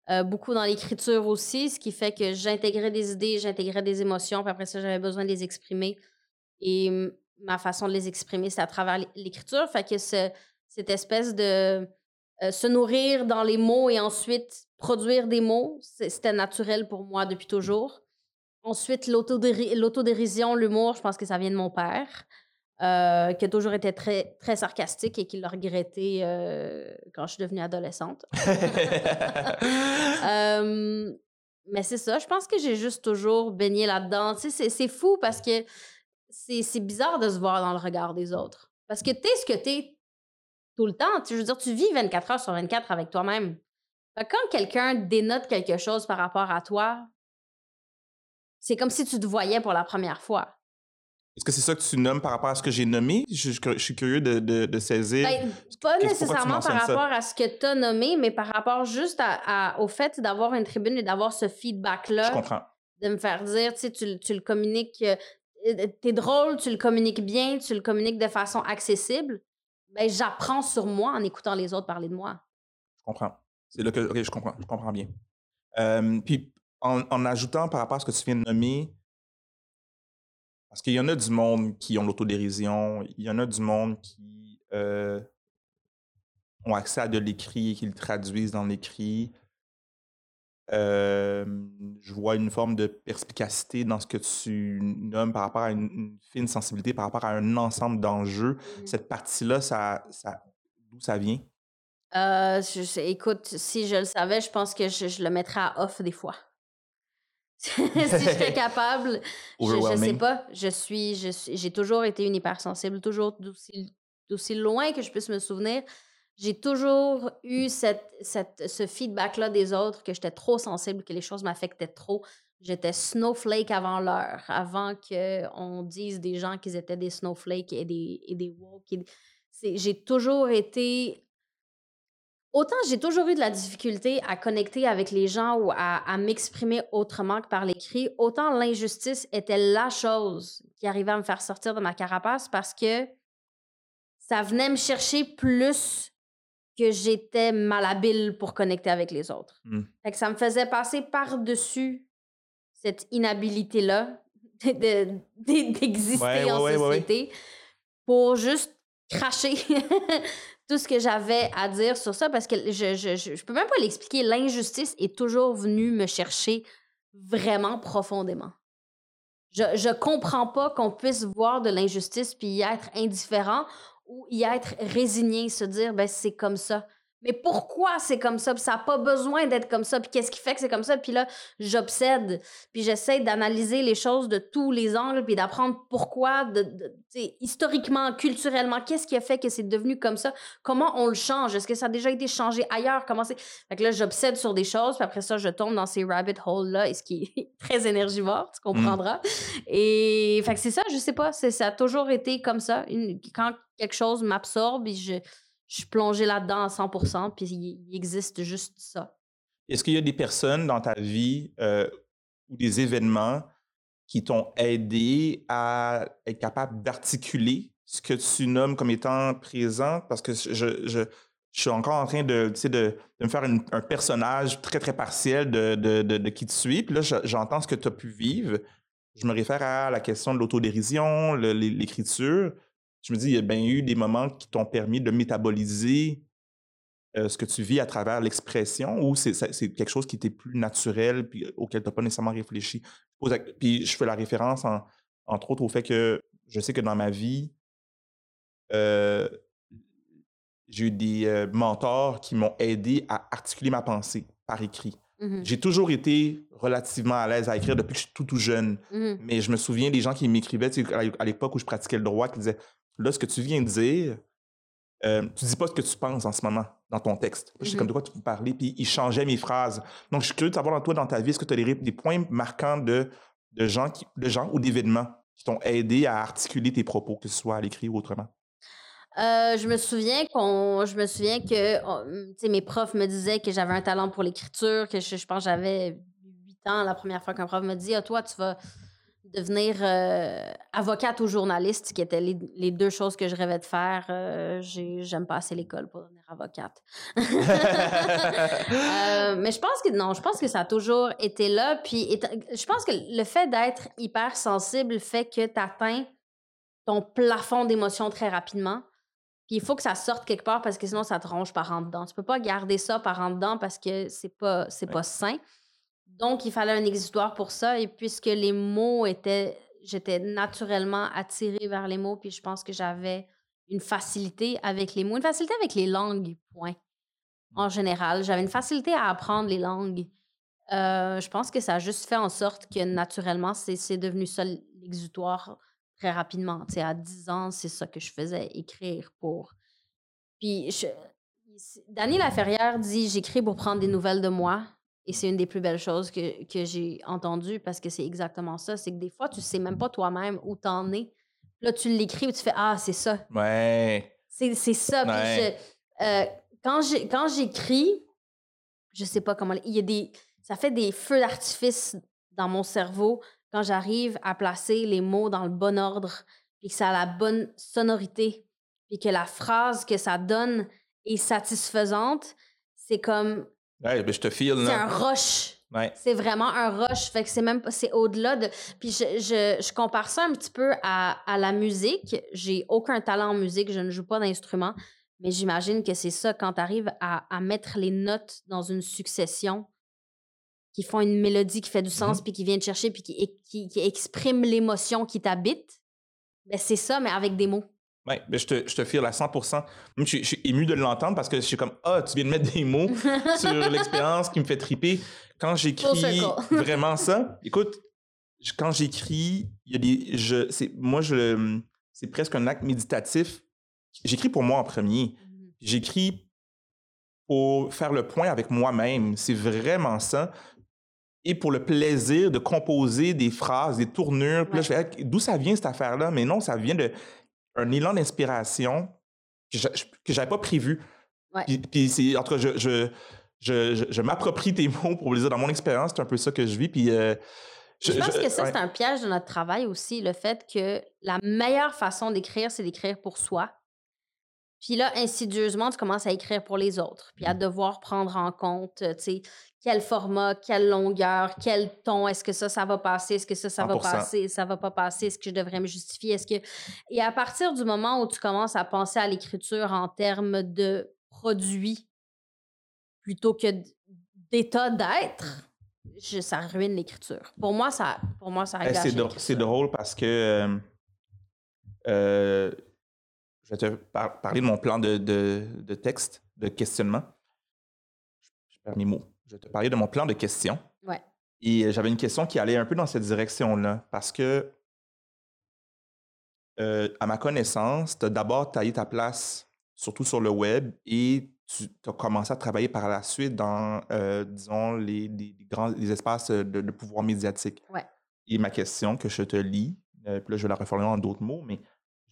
Euh, beaucoup dans l'écriture aussi, ce qui fait que j'intégrais des idées, j'intégrais des émotions, puis après ça, j'avais besoin de les exprimer. Et ma façon de les exprimer, c'est à travers l'écriture. Fait que cette espèce de euh, se nourrir dans les mots et ensuite produire des mots, c'était naturel pour moi depuis toujours. Ensuite, l'autodérision, l'humour, je pense que ça vient de mon père. Euh, qui a toujours été très, très sarcastique et qui l'a regretté euh, quand je suis devenue adolescente. Mais c'est ça, je pense que j'ai juste toujours baigné là-dedans. Tu sais, c'est fou parce que c'est bizarre de se voir dans le regard des autres. Parce que t'es ce que t'es tout le temps. Tu, je veux dire, tu vis 24 heures sur 24 avec toi-même. Quand quelqu'un dénote quelque chose par rapport à toi, c'est comme si tu te voyais pour la première fois. Est-ce que c'est ça que tu nommes par rapport à ce que j'ai nommé? Je, suis curieux de, de, saisir. Ben, pas nécessairement par rapport à ce que tu as nommé, mais par rapport juste à, au fait d'avoir une tribune et d'avoir ce feedback-là. Je comprends. De me faire dire, tu sais, tu, tu le communiques, euh, t'es drôle, tu le communiques bien, tu le communiques de façon accessible. Ben, j'apprends sur moi en écoutant les autres parler de moi. Je comprends. C'est là que je comprends, je comprends bien. Puis, en, en, ajoutant par rapport à ce que tu viens de nommer, parce qu'il y en a du monde qui ont l'autodérision, il y en a du monde qui euh, ont accès à de l'écrit et qui le traduisent dans l'écrit. Je vois une forme de perspicacité dans ce que tu nommes par rapport à une, fine sensibilité, par rapport à un ensemble d'enjeux. Mmh Cette partie-là, ça, ça, d'où ça vient? Euh, écoute, si je le savais, je pense que je, je le mettrais à off des fois. si j'étais capable, je, ne sais pas. Je suis, j'ai toujours été une hypersensible, toujours d'aussi loin que je puisse me souvenir. J'ai toujours eu cette, cette, ce feedback-là des autres que j'étais trop sensible, que les choses m'affectaient trop. J'étais snowflake avant l'heure, avant qu'on dise des gens qu'ils étaient des snowflakes et des, et des woke. J'ai toujours été Autant j'ai toujours eu de la difficulté à connecter avec les gens ou à, m'exprimer autrement que par l'écrit, autant l'injustice était la chose qui arrivait à me faire sortir de ma carapace parce que ça venait me chercher plus que j'étais malhabile pour connecter avec les autres. Mmh. que ça me faisait passer par-dessus cette inhabilité-là d'exister en société pour juste cracher tout ce que j'avais à dire sur ça parce que je, je, je, peux même pas l'expliquer. L'injustice est toujours venue me chercher vraiment profondément. Je, je comprends pas qu'on puisse voir de l'injustice puis y être indifférent ou y être résigné, se dire ben c'est comme ça. Mais pourquoi c'est comme ça? Puis ça n'a pas besoin d'être comme ça. Puis qu'est-ce qui fait que c'est comme ça? Puis là, j'obsède. Puis j'essaie d'analyser les choses de tous les angles, puis d'apprendre pourquoi, de, historiquement, culturellement, qu'est-ce qui a fait que c'est devenu comme ça? Comment on le change? Est-ce que ça a déjà été changé ailleurs? Comment c'est... Fait que là, j'obsède sur des choses, puis après ça, je tombe dans ces rabbit holes-là, et ce qui est très énergivore, tu mmh. comprendras. Et fait que c'est ça, je sais pas. ça a toujours été comme ça. quand quelque chose m'absorbe, je je suis plongée là-dedans à 100 puis il, existe juste ça. Est-ce qu'il y a des personnes dans ta vie euh, ou des événements qui t'ont aidé à être capable d'articuler ce que tu nommes comme étant présent? Parce que je, suis encore en train de, de, de me faire un personnage très, très partiel de, de, qui tu suis. Puis là, j'entends ce que tu as pu vivre. Je me réfère à la question de l'autodérision, l'écriture je me dis, il y a bien eu des moments qui t'ont permis de métaboliser ce que tu vis à travers l'expression ou c'est quelque chose qui était plus naturel puis auquel tu n'as pas nécessairement réfléchi? Puis je fais la référence, entre autres, au fait que je sais que dans ma vie, j'ai eu des mentors qui m'ont aidé à articuler ma pensée par écrit. Mmh j'ai toujours été relativement à l'aise à écrire depuis que je suis tout, tout jeune. Mmh Mais je me souviens des gens qui m'écrivaient à l'époque où je pratiquais le droit qui disaient là, ce que tu viens de dire, euh, tu dis pas ce que tu penses en ce moment dans ton texte. Je sais comme mmh de quoi tu veux parler, puis il changeait mes phrases. Donc, je suis curieux de savoir dans toi, dans ta vie, est-ce que tu as des, des, points marquants de, de, gens, qui, de gens ou d'événements qui t'ont aidé à articuler tes propos, que ce soit à l'écrit ou autrement? Euh, je me souviens qu'on, je me souviens que, mes profs me disaient que j'avais un talent pour l'écriture, que je, je pense j'avais 8 ans la première fois qu'un prof me dit, ah, toi, tu vas, devenir euh, avocate ou journaliste, qui étaient les, deux choses que je rêvais de faire. Euh, j'aime pas assez l'école pour devenir avocate. Euh, mais je pense que non, je pense que ça a toujours été là. Puis je pense que le fait d'être hyper sensible fait que tu atteins ton plafond d'émotions très rapidement. Puis il faut que ça sorte quelque part parce que sinon ça te ronge par en dedans. Tu peux pas garder ça par en dedans parce que c'est pas c'est pas sain. Donc, il fallait un exutoire pour ça. Et puisque les mots étaient, j'étais naturellement attirée vers les mots, puis je pense que j'avais une facilité avec les mots, une facilité avec les langues, point. En général, j'avais une facilité à apprendre les langues. Euh, je pense que ça a juste fait en sorte que naturellement, c'est devenu ça l'exutoire très rapidement. Tu sais, à 10 ans, c'est ça que je faisais, écrire pour. Puis, je... Daniel Laferrière dit J'écris pour prendre des nouvelles de moi. Et c'est une des plus belles choses que, que j'ai entendues parce que c'est exactement ça. C'est que des fois, tu sais même pas toi-même où t'en es. Là, tu l'écris et tu fais Ah, c'est ça. Ouais. C'est, ça. Euh, quand j'écris, je sais pas comment. Il y a des. Ça fait des feux d'artifice dans mon cerveau quand j'arrive à placer les mots dans le bon ordre, puis que ça a la bonne sonorité, puis que la phrase que ça donne est satisfaisante. C'est comme Ben, je te file. C'est un rush. C'est vraiment un rush. Fait que c'est même c'est au-delà de. Puis je, je, je, compare ça un petit peu à, à la musique. J'ai aucun talent en musique, je ne joue pas d'instrument. Mais j'imagine que c'est ça, quand tu arrives à, à, mettre les notes dans une succession qui font une mélodie qui fait du sens, mm-hmm. puis qui vient te chercher, puis qui, qui, qui exprime l'émotion qui t'habite, ben c'est ça, mais avec des mots. Oui, ben je te, je te file à 100 je, je, suis ému de l'entendre parce que je suis comme Ah, tu viens de mettre des mots sur l'expérience qui me fait triper. Quand j'écris vraiment ça, écoute, quand j'écris, il y a des. Je, moi, je, c'est presque un acte méditatif. J'écris pour moi en premier. Mmh j'écris pour faire le point avec moi-même. C'est vraiment ça. Et pour le plaisir de composer des phrases, des tournures. Puis là, je fais d'où ça vient cette affaire-là? Mais non, ça vient de un élan d'inspiration que je n'avais pas prévu. Puis, c'est, entre je, je, je, je, m'approprie tes mots pour les dire dans mon expérience, c'est un peu ça que je vis. Puis, euh, je, pense que ça, c'est un piège de notre travail aussi, le fait que la meilleure façon d'écrire, c'est d'écrire pour soi. Puis là, insidieusement, tu commences à écrire pour les autres, puis à mmh. devoir prendre en compte, tu sais, quel format, quelle longueur, quel ton, est-ce que ça, ça va passer, est-ce que ça, ça va passer, ça va pas passer, est-ce que je devrais me justifier, est-ce que... Et à partir du moment où tu commences à penser à l'écriture en termes de produit plutôt que d'état d'être, ça ruine l'écriture. Pour moi, ça, pour moi, ça C'est drôle parce que... Euh, euh je vais te parler de mon plan de, de, texte, de questionnement. Je perds mes mots. Je te parler de mon plan de questions. Ouais. Et j'avais une question qui allait un peu dans cette direction-là, parce que, euh, à ma connaissance, tu as d'abord taillé ta place, surtout sur le web, et tu as commencé à travailler par la suite dans, euh, disons, les, grands les espaces de, pouvoir médiatique. Ouais. Et ma question que je te lis, euh, puis là, je vais la reformuler en d'autres mots, mais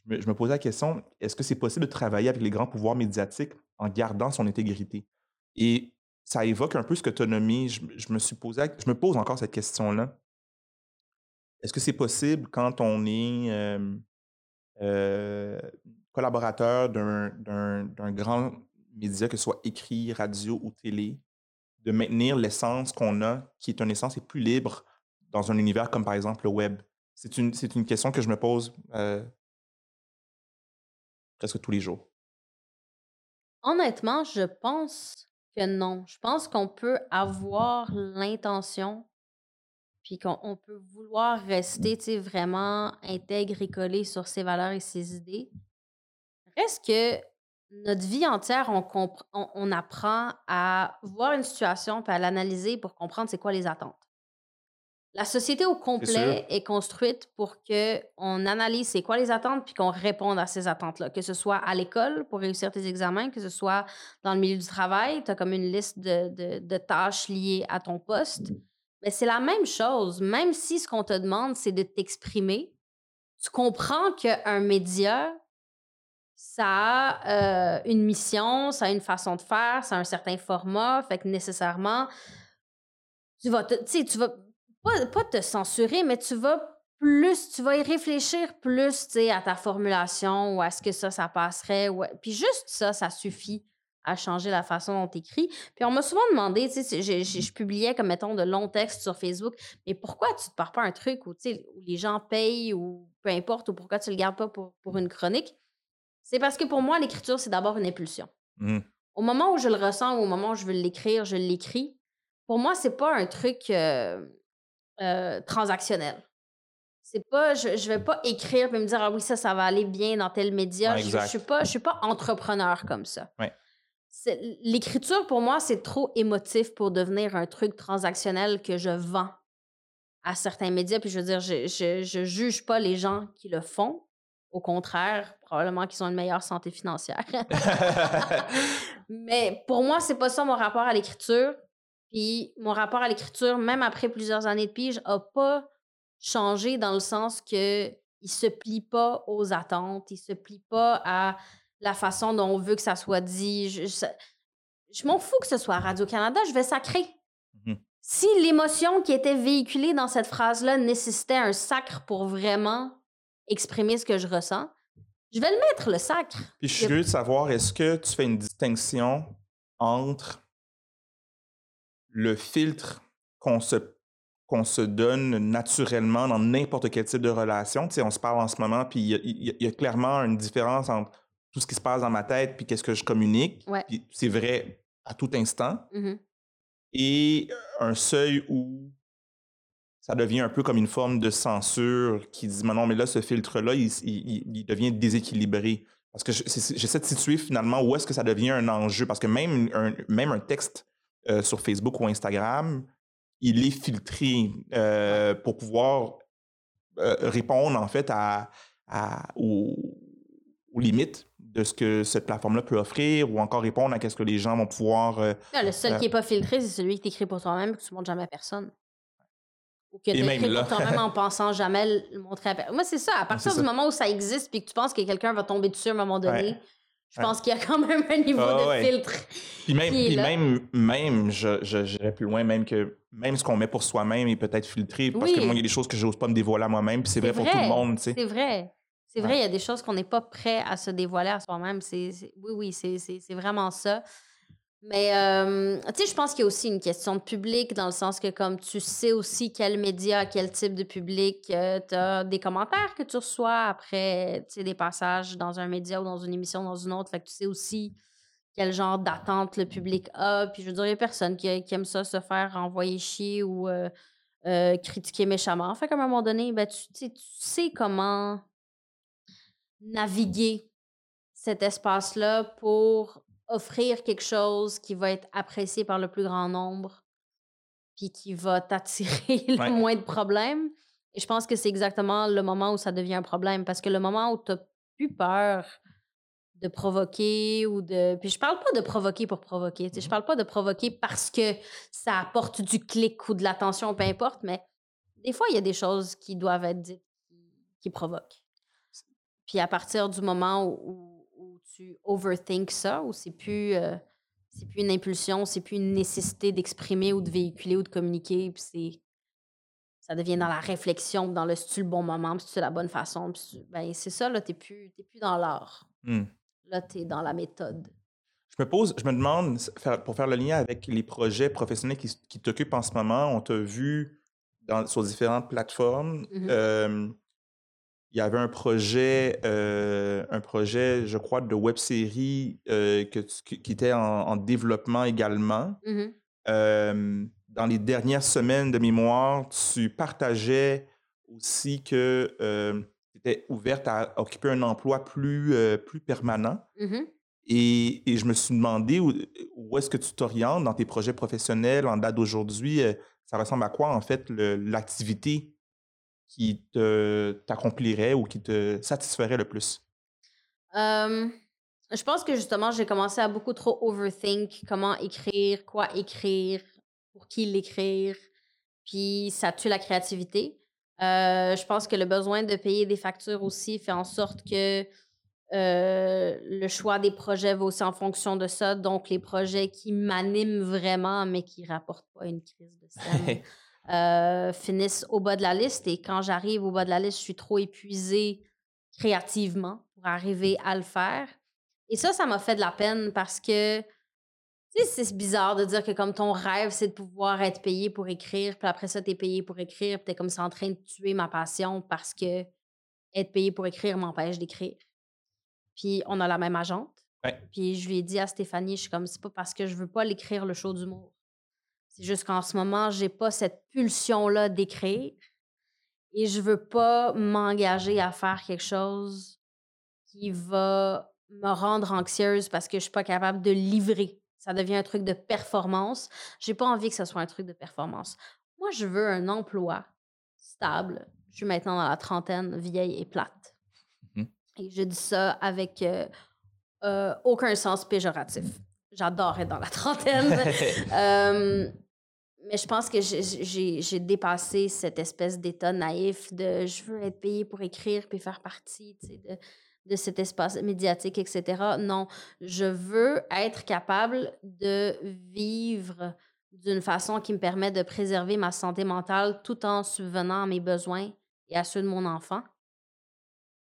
je me, posais la question, est-ce que c'est possible de travailler avec les grands pouvoirs médiatiques en gardant son intégrité? Et ça évoque un peu ce que tu as nommé. Je, me suis posé, je me pose encore cette question-là. Est-ce que c'est possible quand on est collaborateur d'un grand média, que ce soit écrit, radio ou télé, de maintenir l'essence qu'on a, qui est une essence et plus libre dans un univers comme par exemple le web? C'est une, une question que je me pose presque tous les jours. Honnêtement, je pense non. Je pense qu'on peut avoir l'intention, puis qu'on peut vouloir rester vraiment intègre et collé sur ses valeurs et ses idées. Reste que notre vie entière, on, on apprend à voir une situation puis à l'analyser pour comprendre c'est quoi les attentes. La société au complet est, construite pour qu'on analyse c'est quoi les attentes puis qu'on réponde à ces attentes-là. Que ce soit à l'école pour réussir tes examens, que ce soit dans le milieu du travail, tu as comme une liste de, tâches liées à ton poste. Mais c'est la même chose. Même si ce qu'on te demande, c'est de t'exprimer, tu comprends qu'un média, ça a euh, une mission, ça a une façon de faire, ça a un certain format, fait que nécessairement, tu vas, tu vas pas, pas te censurer, mais tu vas plus, tu vas y réfléchir plus à ta formulation ou à ce que ça, ça passerait. Ouais. Puis juste ça, ça suffit à changer la façon dont tu écris. Puis on m'a souvent demandé, tu sais, je, publiais comme mettons de longs textes sur Facebook, mais pourquoi tu te pars pas un truc où, où les gens payent ou peu importe, ou pourquoi tu le gardes pas pour, pour une chronique? C'est parce que pour moi, l'écriture, c'est d'abord une impulsion. Mmh. Au moment où je le ressens ou au moment où je veux l'écrire, je l'écris. Pour moi, c'est pas un truc. Euh, euh, transactionnel. C'est pas, je, je vais pas écrire et me dire ah oui ça ça va aller bien dans tel média. je, je, suis pas, je suis pas entrepreneur comme ça. L'écriture pour moi c'est trop émotif pour devenir un truc transactionnel que je vends à certains médias. Puis je veux dire, je, je, je juge pas les gens qui le font. Au contraire, probablement qu'ils ont une meilleure santé financière. Mais pour moi, c'est pas ça mon rapport à l'écriture. Puis mon rapport à l'écriture, même après plusieurs années de pige, n'a pas changé dans le sens que il se plie pas aux attentes, il se plie pas à la façon dont on veut que ça soit dit. Je, m'en fous que ce soit Radio-Canada, je vais sacrer. Mmh si l'émotion qui était véhiculée dans cette phrase-là nécessitait un sacre pour vraiment exprimer ce que je ressens, je vais le mettre, le sacre. Puis je suis curieux de savoir, est-ce que tu fais une distinction entre le filtre qu'on se, qu'on se donne naturellement dans n'importe quel type de relation. Tu sais, on se parle en ce moment, puis il y, a clairement une différence entre tout ce qui se passe dans ma tête puis qu'est-ce que je communique. c'est vrai à tout instant. Mmh Et un seuil où ça devient un peu comme une forme de censure qui dit non, mais là, ce filtre-là, il, devient déséquilibré. Parce que j'essaie de situer finalement où est-ce que ça devient un enjeu. Parce que même même un texte euh, sur Facebook ou Instagram, il est filtré euh, pour pouvoir euh, répondre en fait à, aux, limites de ce que cette plateforme-là peut offrir ou encore répondre à ce que les gens vont pouvoir. le seul qui n'est pas filtré, c'est celui qui t'écrit pour toi-même et que tu ne montres jamais à personne. Ou que tu écrit pour toi-même en pensant jamais le montrer à personne. Moi, c'est ça. À partir du moment où ça existe et que tu penses que quelqu'un va tomber dessus à un moment donné, je pense qu'il y a quand même un niveau ah de filtre. Puis même, puis même, même je, j'irais plus loin, même que même ce qu'on met pour soi-même est peut-être filtré. Parce que moi, il y a des choses que je n'ose pas me dévoiler à moi-même, puis c'est vrai, pour tout le monde. Tu sais. C'est vrai. C'est vrai, il y a des choses qu'on n'est pas prêt à se dévoiler à soi-même. C'est, oui, oui, c'est vraiment ça. Mais, tu sais, je pense qu'il y a aussi une question de public, dans le sens que, comme tu sais aussi quel média, quel type de public, tu as des commentaires que tu reçois après, des passages dans un média ou dans une émission, dans une autre. Fait que tu sais aussi quel genre d'attente le public a. Puis, je veux dire, il n'y a personne qui, aime ça, se faire envoyer chier ou critiquer méchamment. Fait qu'à un moment donné, ben, tu, tu sais comment naviguer cet espace-là pour offrir quelque chose qui va être apprécié par le plus grand nombre, puis qui va t'attirer le Ouais. moins de problèmes. Et je pense que c'est exactement le moment où ça devient un problème, parce que le moment où tu plus peur de provoquer ou de. Puis je parle pas de provoquer pour provoquer. Je Mhm. parle pas de provoquer parce que ça apporte du clic ou de l'attention, peu importe, mais des fois, il y a des choses qui doivent être dites qui, qui provoquent. Puis à partir du moment où tu overthink ça, où c'est plus, euh, c'est plus une impulsion, c'est plus une nécessité d'exprimer ou de véhiculer ou de communiquer, puis c'est. Ça devient dans la réflexion, dans le c'est-tu le bon moment, puis c'est la bonne façon. puis c'est- Ben, c'est ça, là, t'es plus, t'es plus dans l'art. Hmm. Là, t'es dans la méthode. Je me pose, je me demande, pour faire le lien avec les projets professionnels qui, qui t'occupent en ce moment, on t'a vu dans, sur différentes plateformes. Euh, il y avait un projet, euh, un projet, je crois, de web-série euh, que tu- qui était en, en développement également. Mhm. Euh, dans les dernières semaines de mémoire, tu partageais aussi que tu étais ouverte à occuper un emploi plus, euh, plus permanent. Mhm. Et, et je me suis demandé où, où est-ce que tu t'orientes dans tes projets professionnels en date d'aujourd'hui. euh, Ça ressemble à quoi, en fait, l'activité? Qui te- t'accomplirait ou qui te satisferait le plus? Euh, je pense que justement, j'ai commencé à beaucoup trop overthink comment écrire, quoi écrire, pour qui l'écrire, puis ça tue la créativité. Euh, je pense que le besoin de payer des factures aussi fait en sorte que euh, le choix des projets va aussi en fonction de ça. Donc, les projets qui m'animent vraiment, mais qui rapportent pas une crise de scène, euh, finissent au bas de la liste. Et quand j'arrive au bas de la liste, je suis trop épuisée créativement pour arriver à le faire. Et ça, ça m'a fait de la peine parce que, tu sais, c'est bizarre de dire que comme ton rêve, c'est de pouvoir être payé pour écrire, puis après ça, tu es payé pour écrire, puis tu es comme ça en train de tuer ma passion parce que être payé pour écrire m'empêche d'écrire. Puis on a la même agente. Ouais. Puis je lui ai dit à Stéphanie, je suis comme, c'est pas parce que je veux pas l'écrire le show d'humour. C'est juste qu'en ce moment, j'ai pas cette pulsion-là d'écrire et je veux pas m'engager à faire quelque chose qui va me rendre anxieuse parce que je suis pas capable de livrer. Ça devient un truc de performance. J'ai pas envie que ce soit un truc de performance. Moi, je veux un emploi stable. Je suis maintenant dans la trentaine, vieille et plate. Mhm. Et je dis ça avec euh, euh, aucun sens péjoratif. J'adore être dans la trentaine. Euh, mais je pense que j'ai- dépassé cette espèce d'état naïf de je veux être payé pour écrire puis faire partie tu sais, de, de cet espace médiatique, etc. Non, je veux être capable de vivre d'une façon qui me permet de préserver ma santé mentale tout en subvenant à mes besoins et à ceux de mon enfant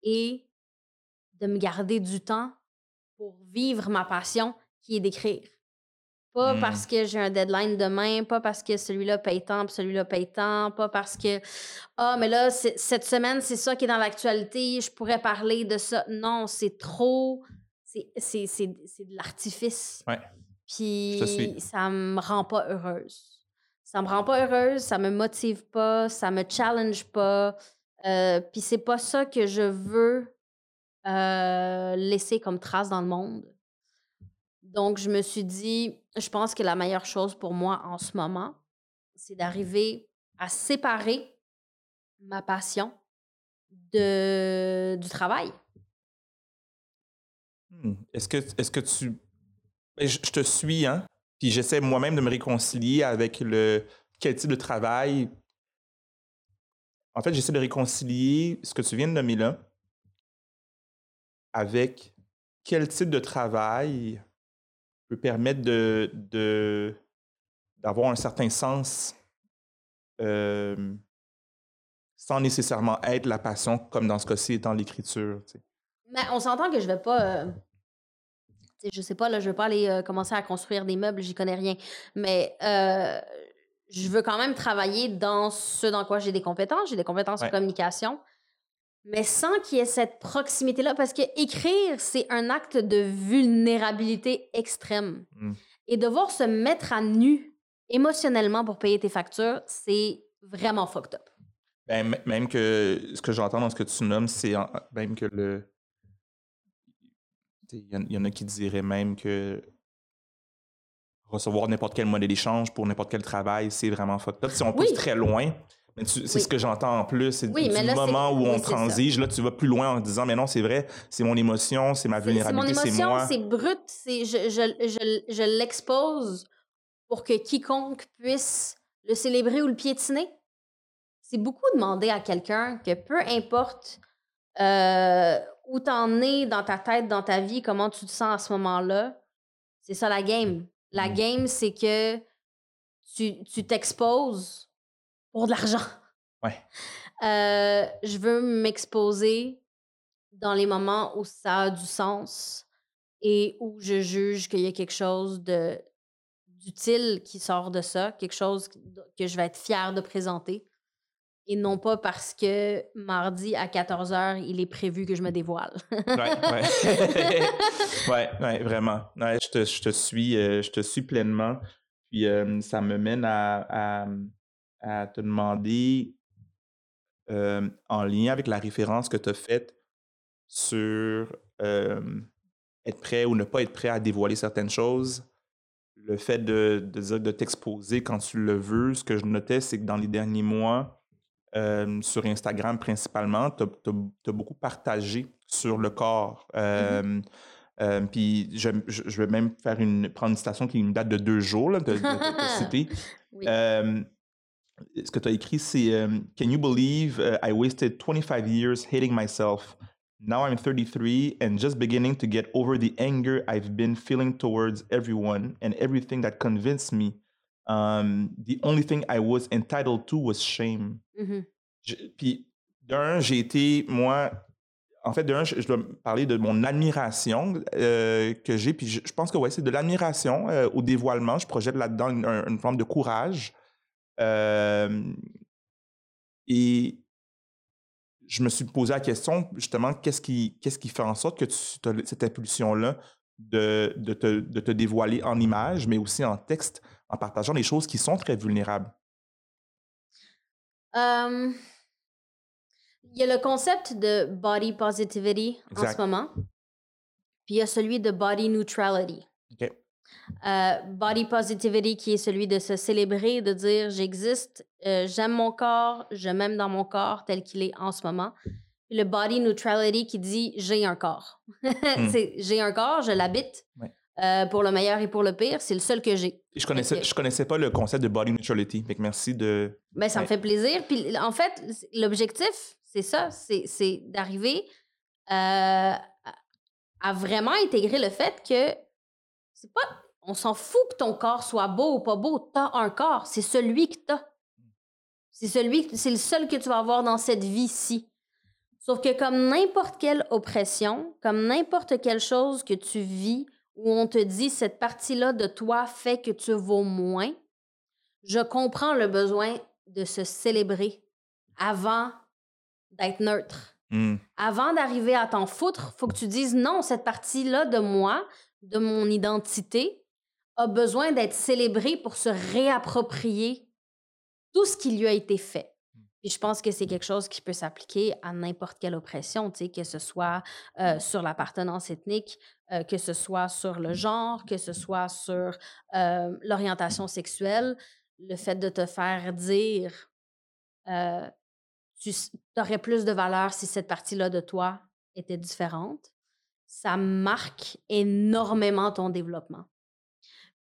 et de me garder du temps pour vivre ma passion qui est d'écrire. Pas Mm. parce que j'ai un deadline demain, pas parce que celui-là paye tant, puis celui-là paye tant, pas parce que ah mais là cette semaine c'est ça qui est dans l'actualité, je pourrais parler de ça. Non, c'est trop, c'est de l'artifice. Ouais. Puis ça me rend pas heureuse. Ça me rend pas heureuse, ça me motive pas, ça me challenge pas. Euh, puis c'est pas ça que je veux euh, laisser comme trace dans le monde. Donc, je me suis dit, je pense que la meilleure chose pour moi en ce moment, c'est d'arriver à séparer ma passion de, du travail. Hmm. Est-ce que, est-ce que tu. Ben, je te suis, hein? Puis j'essaie moi-même de me réconcilier avec le quel type de travail. En fait, j'essaie de réconcilier ce que tu viens de nommer là avec quel type de travail peut permettre de, de- d'avoir un certain sens euh, sans nécessairement être la passion, comme dans ce cas-ci étant l'écriture. tu sais. Mais on s'entend que je vais pas. euh, je sais pas, là, je vais pas aller euh, commencer à construire des meubles, j'y connais rien. Mais euh, je veux quand même travailler dans ce dans quoi j'ai des compétences. J'ai des compétences en Ouais. communication. Mais sans qu'il y ait cette proximité-là, parce que écrire, c'est un acte de vulnérabilité extrême. Mm. Et devoir se mettre à nu émotionnellement pour payer tes factures, c'est vraiment fucked up. Ben, même que ce que j'entends dans ce que tu nommes, c'est même que le. Il y, en- il y en a qui diraient même que recevoir n'importe quel modèle d'échange pour n'importe quel travail, c'est vraiment fucked up. Si on pousse très loin, mais c'est Oui. ce que j'entends en plus, c'est Oui, du là, moment où oui, on ça. transige, là, tu vas plus loin en disant, mais non, c'est vrai, c'est mon émotion, c'est ma C'est c'est mon vulnérabilité, c'est émotion, moi. c'est brut, c'est je, je, je, je l'expose pour que quiconque puisse le célébrer ou le piétiner. C'est beaucoup demander à quelqu'un que peu importe euh, où t'en es dans ta tête, dans ta vie, comment tu te sens à ce moment-là, c'est ça la game. La Mm. game, c'est que tu tu t'exposes pour de l'argent. Ouais. Euh, je veux m'exposer dans les moments où ça a du sens et où je juge qu'il y a quelque chose de d'utile qui sort de ça, quelque chose que je vais être fière de présenter. Et non pas parce que mardi à 14h, il est prévu que je me dévoile. Ouais, ouais. ouais, ouais, vraiment. Ouais, je, te, je te suis, euh, je te suis pleinement. Puis euh, ça me mène à, à, à te demander, euh, en lien avec la référence que tu as faite sur euh, être prêt ou ne pas être prêt à dévoiler certaines choses, le fait de, de dire de t'exposer quand tu le veux, ce que je notais, c'est que dans les derniers mois, euh, sur Instagram principalement, tu as, beaucoup partagé sur le corps. Euh, euh, Puis je, je, je vais même faire une, prendre une citation qui me date de deux jours, là, de, de, de, de citer. Oui. Ce que tu as écrit, c'est euh, Can you believe uh, I wasted 25 years hating myself? Now I'm 33 and just beginning to get over the anger I've been feeling towards everyone and everything that convinced me um, the only thing I was entitled to was shame. Je- Puis, d'un, j'ai été, moi, en fait, d'un, je, je dois parler de mon admiration euh, que j'ai. Puis, je, je pense que, ouais, c'est de l'admiration euh, au dévoilement. Je projette là-dedans une, un- une forme de courage. Et je me suis posé la question, justement, qu'est-ce qui, qu'est-ce qui fait en sorte que tu as cette impulsion-là de, de, te, de te dévoiler en image, mais aussi en texte, en partageant des choses qui sont très vulnérables? Il y a le concept de body positivity en ce moment. Puis il y a celui de body neutrality. Euh, body positivity qui est celui de se célébrer, de dire j'existe, euh, j'aime mon corps, je m'aime dans mon corps tel qu'il est en ce moment. Le body neutrality qui dit j'ai un corps. C'est j'ai un corps, je l'habite. Ouais. Euh, pour le meilleur et pour le pire, c'est le seul que j'ai. Je connaissais, je connaissais pas le concept de body neutrality. Fait que merci de. Ben, ça me fait plaisir. Puis en fait, l'objectif, c'est ça, c'est d'arriver à à vraiment intégrer le fait que c'est pas. On s'en fout que ton corps soit beau ou pas beau. T'as un corps. C'est celui que t'as. C'est celui, que- c'est le seul que tu vas avoir dans cette vie-ci. Sauf que comme n'importe quelle oppression, comme n'importe quelle chose que tu vis où on te dit cette partie-là de toi fait que tu vaux moins, je comprends le besoin de se célébrer avant d'être neutre. Hmm. Avant d'arriver à t'en foutre, faut que tu dises non, cette partie-là de moi, de mon identité, a besoin d'être célébrée pour se réapproprier tout ce qui lui a été fait. Puis je pense que c'est quelque chose qui peut s'appliquer à n'importe quelle oppression, que ce soit euh, sur l'appartenance ethnique, euh, que ce soit sur le genre, que ce soit sur euh, l'orientation sexuelle, le fait de te faire dire tu aurais plus de valeur si cette partie-là de toi était différente, ça marque énormément ton développement.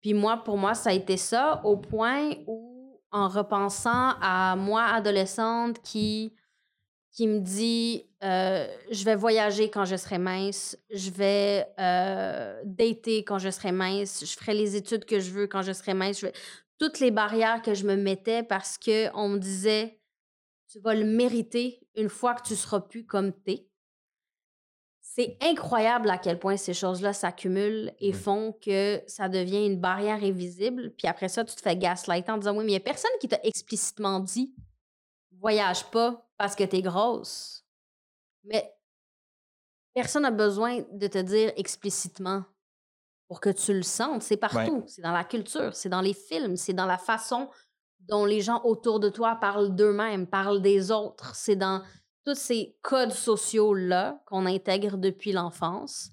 Puis moi, pour moi, ça a été ça au point où, en repensant à moi, adolescente, qui, me dit euh, je vais voyager quand je serai mince, je vais euh, dater quand je serai mince, je ferai les études que je veux quand je serai mince, toutes les barrières que je me mettais parce que on me disait tu vas le mériter une fois que tu seras plus comme t'es. C'est incroyable à quel point ces choses-là s'accumulent et font que ça devient une barrière invisible. Puis après ça, tu te fais gaslighter en disant Oui, mais il n'y a personne qui t'a explicitement dit voyage pas parce que t'es grosse. Mais personne n'a besoin de te dire explicitement pour que tu le sentes. C'est partout. C'est dans la culture, c'est dans les films, c'est dans la façon dont les gens autour de toi parlent d'eux-mêmes, parlent des autres. C'est dans tous ces codes sociaux-là qu'on intègre depuis l'enfance.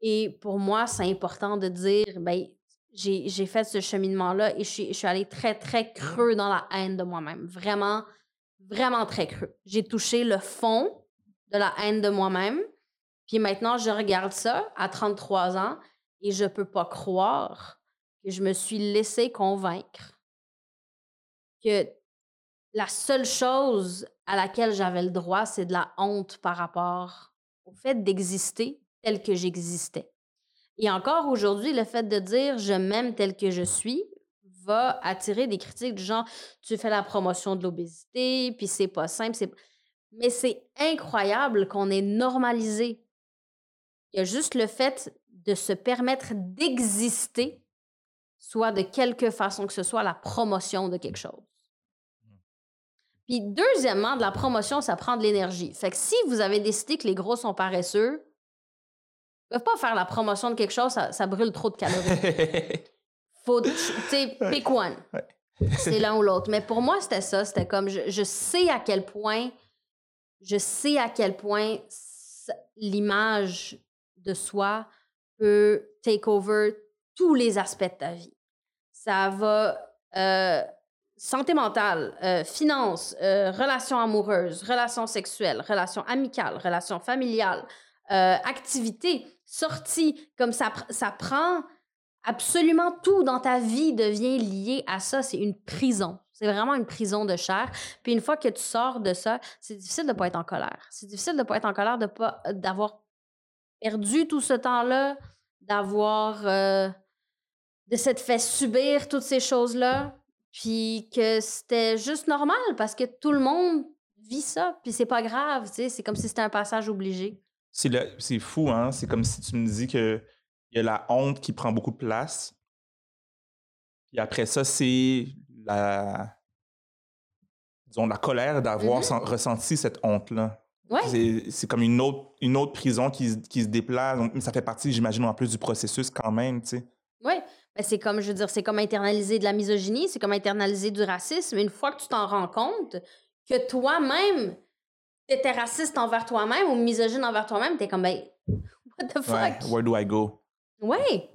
Et pour moi, c'est important de dire, ben, j'ai fait ce cheminement-là et je suis, allée très, très creux dans la haine de moi-même. Vraiment, vraiment très creux. J'ai touché le fond de la haine de moi-même. Puis maintenant, je regarde ça à 33 ans et je peux pas croire que je me suis laissé convaincre que la seule chose à laquelle j'avais le droit, c'est de la honte par rapport au fait d'exister tel que j'existais. Et encore aujourd'hui, le fait de dire je m'aime tel que je suis va attirer des critiques du genre tu fais la promotion de l'obésité, puis c'est pas simple, mais c'est incroyable qu'on ait normalisé. Il y a juste le fait de se permettre d'exister, soit de quelque façon que ce soit la promotion de quelque chose. Puis deuxièmement, de la promotion, ça prend de l'énergie. Fait que si vous avez décidé que les gros sont paresseux, ils peuvent pas faire la promotion de quelque chose, ça, brûle trop de calories. Faut, tu sais, pick one. C'est l'un ou l'autre. Mais pour moi, c'était ça. C'était comme, je, sais à quel point, je sais à quel point l'image de soi peut take over tous les aspects de ta vie. Ça va euh, santé mentale, euh, finances, euh, relations amoureuses, relations sexuelles, relations amicales, relations familiales, euh, activités, sorties, comme ça, prend absolument tout dans ta vie devient lié à ça. C'est une prison. C'est vraiment une prison de chair. Puis une fois que tu sors de ça, c'est difficile de ne pas être en colère. C'est difficile de ne pas être en colère, de pas d'avoir perdu tout ce temps-là, d'avoir de s'être fait subir toutes ces choses-là. Puis que c'était juste normal parce que tout le monde vit ça. Puis c'est pas grave, tu sais. C'est comme si c'était un passage obligé. C'est fou, hein? C'est comme si tu me dis qu'il y a la honte qui prend beaucoup de place. Puis après ça, c'est la. Disons, la colère d'avoir mm-hmm. ressenti cette honte-là. Ouais. C'est comme une autre, une autre prison qui, qui se déplace. Mais ça fait partie, j'imagine, en plus du processus quand même, tu sais. Oui. Ben, c'est comme, je veux dire, c'est comme internaliser de la misogynie, c'est comme internaliser du racisme. Une fois que tu t'en rends compte que toi-même, tu étais raciste envers toi-même ou misogyne envers toi-même, tu es comme, ben, what the fuck? where do I go? Oui.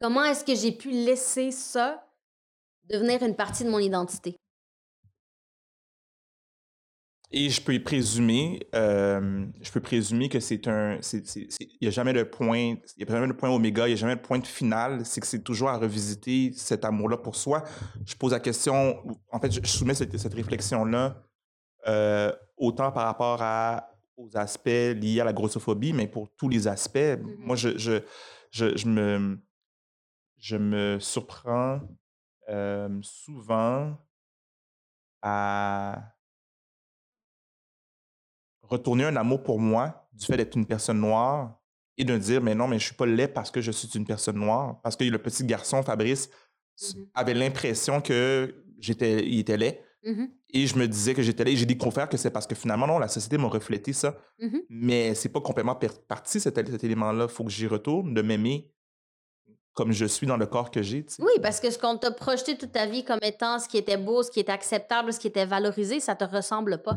Comment est-ce que j'ai pu laisser ça devenir une partie de mon identité? Et je peux présumer, euh, je peux présumer que c'est un, il n'y a jamais de point, il y a jamais de point oméga, il n'y a jamais de point final. C'est que c'est toujours à revisiter cet amour-là pour soi. Je pose la question, en fait, je, soumets cette, réflexion-là euh, autant par rapport à, aux aspects liés à la grossophobie, mais pour tous les aspects. Mm-hmm. Moi, je, je, je, me, je me surprends euh, souvent à retourner un amour pour moi du fait d'être une personne noire et de dire mais non mais je suis pas laid parce que je suis une personne noire. Parce que le petit garçon Fabrice mmh avait l'impression que j'étais il était laid mmh et je me disais que j'étais laid. Et j'ai découvert que c'est parce que finalement non la société m'a reflété ça. Mmh mais c'est pas complètement parti cet, cet élément là faut que j'y retourne de m'aimer comme je suis dans le corps que j'ai. Oui, parce que ce qu'on t'a projeté toute ta vie comme étant ce qui était beau, ce qui était acceptable, ce qui était valorisé, ça te ressemble pas.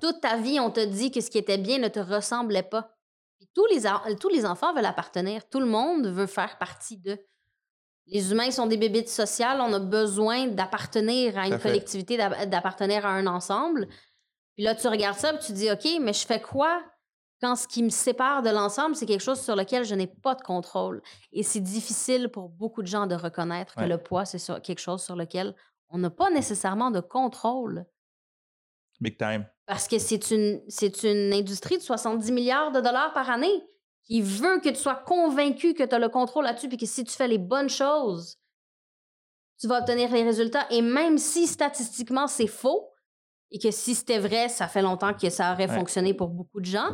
Toute ta vie, on te dit que ce qui était bien ne te ressemblait pas. tous, les, tous les enfants veulent appartenir. Tout le monde veut faire partie d'eux. Les humains sont des bébites sociales. On a besoin d'appartenir à une collectivité, d'appartenir à un ensemble. Puis là, tu regardes ça et tu dis, OK, mais je fais quoi quand ce qui me sépare de l'ensemble, c'est quelque chose sur lequel je n'ai pas de contrôle? Et c'est difficile pour beaucoup de gens de reconnaître que le poids, c'est quelque chose sur lequel on n'a pas nécessairement de contrôle. Big time. Parce que c'est une, c'est une industrie de 70 milliards de dollars par année qui veut que tu sois convaincu que tu as le contrôle là-dessus et que si tu fais les bonnes choses, tu vas obtenir les résultats. Et même si statistiquement c'est faux et que si c'était vrai, ça fait longtemps que ça aurait fonctionné pour beaucoup de gens.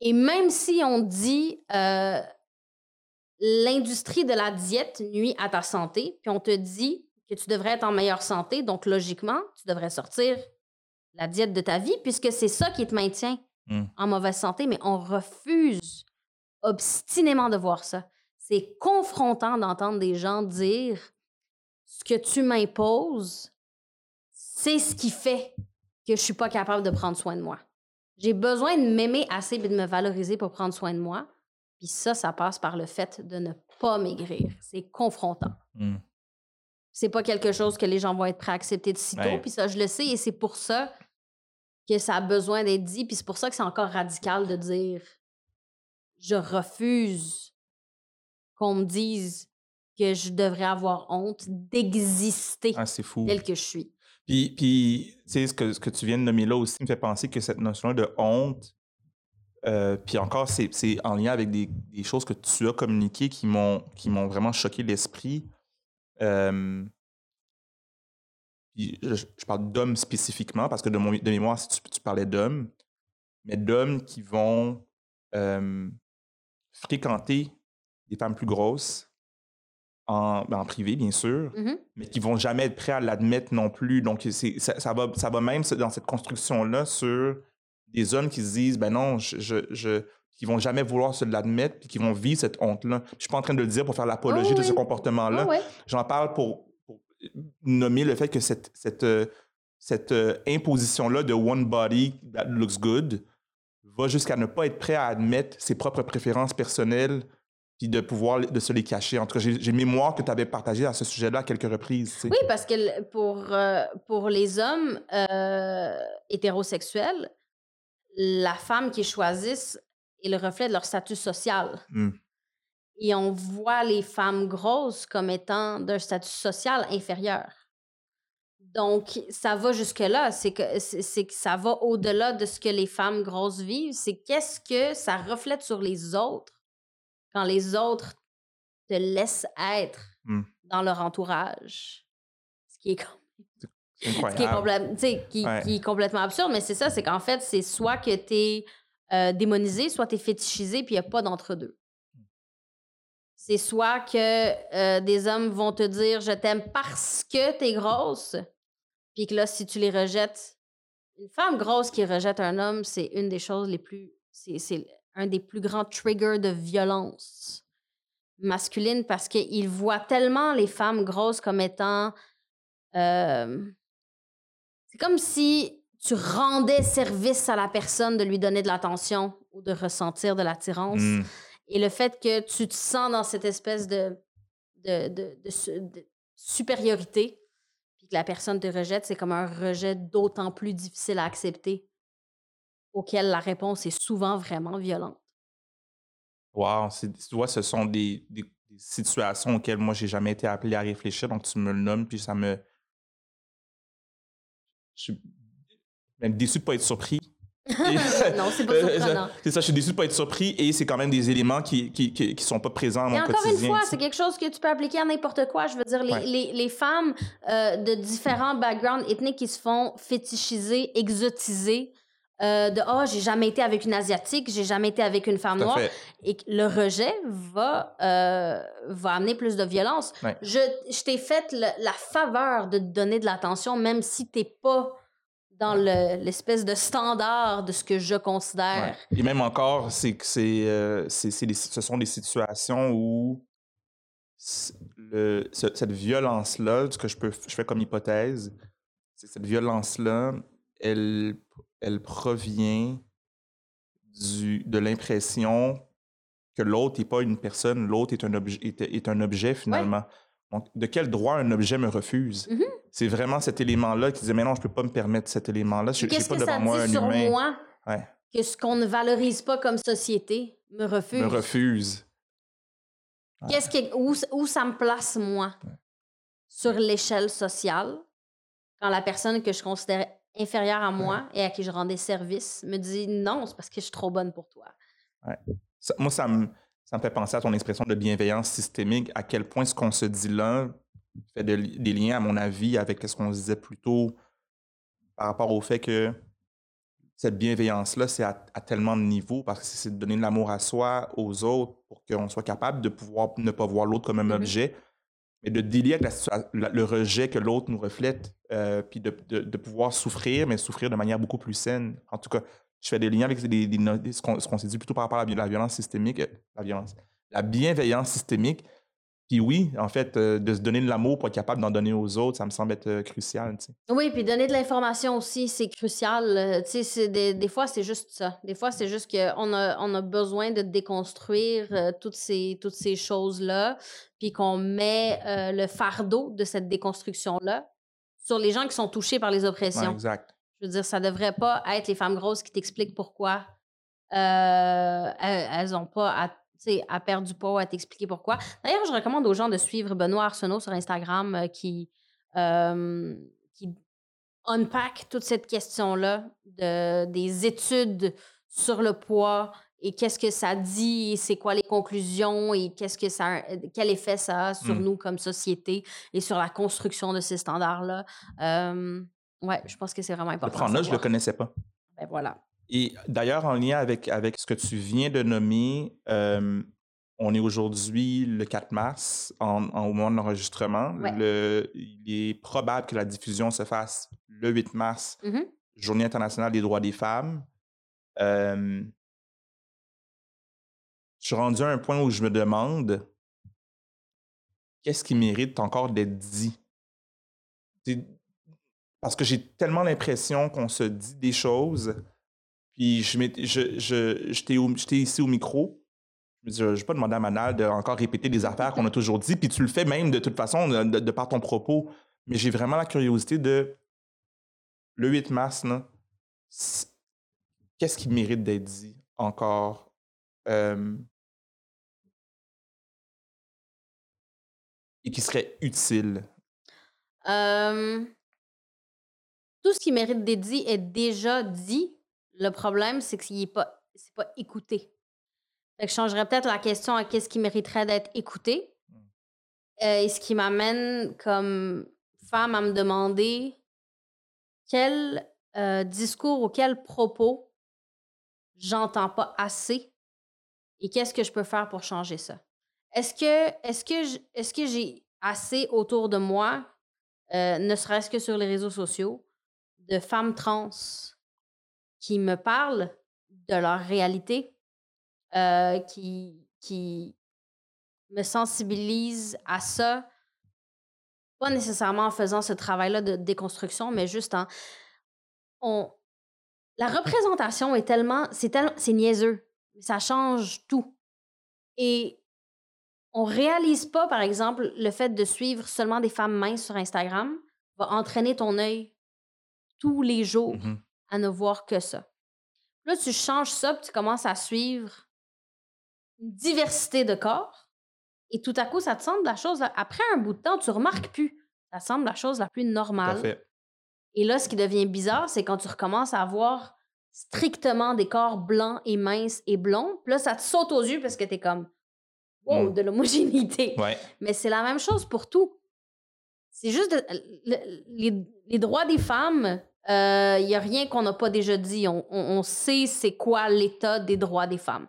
Et même si on dit euh, l'industrie de la diète nuit à ta santé, puis on te dit que tu devrais être en meilleure santé, donc logiquement, tu devrais sortir la diète de ta vie, puisque c'est ça qui te maintient mmh. en mauvaise santé, mais on refuse obstinément de voir ça. C'est confrontant d'entendre des gens dire ce que tu m'imposes, c'est ce qui fait que je suis pas capable de prendre soin de moi. J'ai besoin de m'aimer assez et de me valoriser pour prendre soin de moi. Puis ça, ça passe par le fait de ne pas maigrir. C'est confrontant. Mm. C'est pas quelque chose que les gens vont être prêts à accepter de sitôt. Ouais. Puis ça, je le sais, et c'est pour ça que ça a besoin d'être dit. Puis c'est pour ça que c'est encore radical de dire je refuse qu'on me dise que je devrais avoir honte d'exister Ah, tel que je suis. Puis, puis tu sais, ce que, ce que tu viens de nommer là aussi me fait penser que cette notion de honte, euh, puis encore, c'est en lien avec des, des choses que tu as communiquées qui m'ont vraiment choqué l'esprit. Euh, je, je parle d'hommes spécifiquement, parce que de, mon, de mémoire, si tu, tu parlais d'hommes, mais d'hommes qui vont euh, fréquenter des femmes plus grosses en, ben, en privé, bien sûr, Mhm. mais qui vont jamais être prêts à l'admettre non plus. Donc, ça, ça va, ça va même dans cette construction-là sur des hommes qui se disent, ben non, je, je, je- qui vont jamais vouloir se l'admettre, puis qui vont vivre cette honte-là. Je suis pas en train de le dire pour faire l'apologie Oh de ce comportement-là. Ouais. J'en parle pour nommer le fait que cette, cette, euh, cette euh, imposition-là de one body that looks good va jusqu'à ne pas être prêt à admettre ses propres préférences personnelles puis de pouvoir de se les cacher. En tout cas, j'ai mémoire que tu avais partagé à ce sujet-là à quelques reprises. Oui, parce que pour, euh, pour les hommes euh, hétérosexuels, la femme qu'ils choisissent est le reflet de leur statut social. Mm. Et on voit les femmes grosses comme étant d'un statut social inférieur. Donc, ça va jusque-là. C'est que, c'est que ça va au-delà de ce que les femmes grosses vivent. C'est qu'est-ce que ça reflète sur les autres quand les autres te laissent être Mm. dans leur entourage. Ce qui est, com- C'est ce qui est, complète- qui, Ouais. qui est complètement absurde, mais c'est ça, c'est qu'en fait, c'est soit que tu es démonisé, soit tu es fétichisé, puis il n'y a pas d'entre-deux. C'est soit que euh, des hommes vont te dire je t'aime parce que t'es grosse, puis que là, si tu les rejettes, une femme grosse qui rejette un homme, c'est une des choses les plus. C'est un des plus grands triggers de violence masculine parce qu'ils voient tellement les femmes grosses comme étant. euh, c'est comme si tu rendais service à la personne de lui donner de l'attention ou de ressentir de l'attirance. Mm. Et le fait que tu te sens dans cette espèce de, de, de- de su- de supériorité, puis que la personne te rejette, c'est comme un rejet d'autant plus difficile à accepter, auquel la réponse est souvent vraiment violente. Wow, tu vois, ce sont des situations auxquelles moi, j'ai jamais été appelé à réfléchir, donc tu me le nommes, puis ça me. Je suis même déçu de ne pas être surpris. non, c'est pas Euh, surprenant. C'est ça, je suis déçu de pas être surpris et c'est quand même des éléments qui qui, qui, qui sont pas présents dans Et mon encore une fois, c'est quelque chose que tu peux appliquer à n'importe quoi. Je veux dire, les, Ouais. les, les femmes euh, de différents backgrounds ethniques qui se font fétichiser, exotiser, euh, de « Ah, j'ai jamais été avec une Asiatique, j'ai jamais été avec une femme noire », et le rejet va, euh, va amener plus de violence. Ouais. Je, je t'ai fait le- la faveur de te donner de l'attention, même si t'es pas dans le- l'espèce de standard de ce que je considère. Ouais. Et même encore, c'est euh, ce sont des situations où le, ce- cette violence-là, ce que je, peux, je fais comme hypothèse, c'est que cette violence-là, elle, elle provient du, de l'impression que l'autre n'est pas une personne, l'autre est, un objet- est, est un objet finalement. Donc, de quel droit un objet me refuse? Mhm. C'est vraiment cet élément-là qui disait, mais non, je ne peux pas me permettre cet élément-là. Je n'ai pas devant ça moi un sur humain. moi Ouais. que ce qu'on ne valorise pas comme société me refuse? me refuse. Ouais. Qu'est-ce que, où, où ça me place, moi, sur l'échelle sociale, quand la personne que je considère inférieure à moi et à qui je rendais service me dit non, c'est parce que je suis trop bonne pour toi. Ça- moi, ça me, ça me fait penser à ton expression de bienveillance systémique, à quel point ce qu'on se dit là fait de des liens, à mon avis, avec ce qu'on se disait plus tôt par rapport au fait que cette bienveillance-là, c'est à, à tellement de niveaux, parce que c'est de donner de l'amour à soi, aux autres, pour qu'on soit capable de pouvoir ne pas voir l'autre comme un Mhm. objet, mais de délier avec la situa- la- le rejet que l'autre nous reflète, euh, puis de, de- de pouvoir souffrir, mais souffrir de manière beaucoup plus saine. En tout cas, je fais des liens avec des- des no- ce qu'on s'est dit plutôt par rapport à la, vi- la violence systémique, la violence, la bienveillance systémique. Puis oui, en fait, euh, de se donner de l'amour pour être capable d'en donner aux autres, ça me semble être euh, crucial. Tu sais. Oui, puis donner de l'information aussi, c'est crucial. euh, des, des fois, c'est juste ça. Des fois, c'est juste qu'on a, on a besoin de déconstruire euh, toutes ces, toutes ces choses-là, puis qu'on met le fardeau de cette déconstruction-là sur les gens qui sont touchés par les Ouais, oppressions. exact. Je veux dire, ça devrait pas être les femmes grosses qui t'expliquent pourquoi euh, elles n'ont pas à, à perdre du poids ou à t'expliquer pourquoi. D'ailleurs, je recommande aux gens de suivre Benoît Arsenault sur Instagram euh, qui, euh, qui unpack toute cette question-là de, des études sur le poids et qu'est-ce que ça dit et c'est quoi les conclusions et qu'est-ce que ça quel effet ça a sur Mm. nous comme société et sur la construction de ces standards-là. Euh, ouais, je pense que c'est vraiment Le important. de prendre là, je ne le connaissais pas. Ben voilà. Et d'ailleurs, en lien avec, avec ce que tu viens de nommer, euh, on est aujourd'hui le 4 mars, en, en- au moment de l'enregistrement. Ouais. Le- Il est probable que la diffusion se fasse le 8 mars, Mhm. Journée internationale des droits des femmes. Euh, je suis rendu à un point où je me demande qu'est-ce qui mérite encore d'être dit? Parce que j'ai tellement l'impression qu'on se dit des choses, puis je m'étais- je- je- j'étais j'étais ici au micro. Je je ne vais pas demander à Manal de encore répéter des affaires qu'on a toujours dit, puis tu le fais même de toute façon, de, par ton propos. Mais j'ai vraiment la curiosité de le 8 mars, qu'est-ce qui mérite d'être dit encore? Euh, et qui serait utile? Euh, tout ce qui mérite d'être dit est déjà dit. Le problème, c'est qu'il n'est pas, c'est pas écouté. Fait que je changerais peut-être la question à qu'est-ce qui mériterait d'être écouté. Mm. Euh, et ce qui m'amène comme femme à me demander quel euh, discours ou quel propos j'entends pas assez et qu'est-ce que je peux faire pour changer ça. Est-ce que, est-ce que, est-ce que j'ai assez autour de moi, euh, ne serait-ce que sur les réseaux sociaux, de femmes trans qui me parlent de leur réalité, euh, qui, qui me sensibilisent à ça, pas nécessairement en faisant ce travail-là de déconstruction, mais juste en... On, la représentation est tellement... C'est tel- niaiseux. Ça change tout. Et on réalise pas, par exemple, le fait de suivre seulement des femmes minces sur Instagram va entraîner ton œil tous les jours Mhm. à ne voir que ça. Là, tu changes ça, puis tu commences à suivre une diversité de corps, et tout à coup, ça te semble la chose. Après un bout de temps, tu remarques plus. Ça te semble la chose la plus normale. Et là, ce qui devient bizarre, c'est quand tu recommences à avoir strictement des corps blancs et minces et blonds. Puis là, ça te saute aux yeux parce que t'es comme, wow, Mm. de l'homogénéité. Ouais. Mais c'est la même chose pour tout. C'est juste les, droits des femmes, il n'y a rien qu'on n'a pas déjà dit. On, sait c'est quoi l'état des droits des femmes.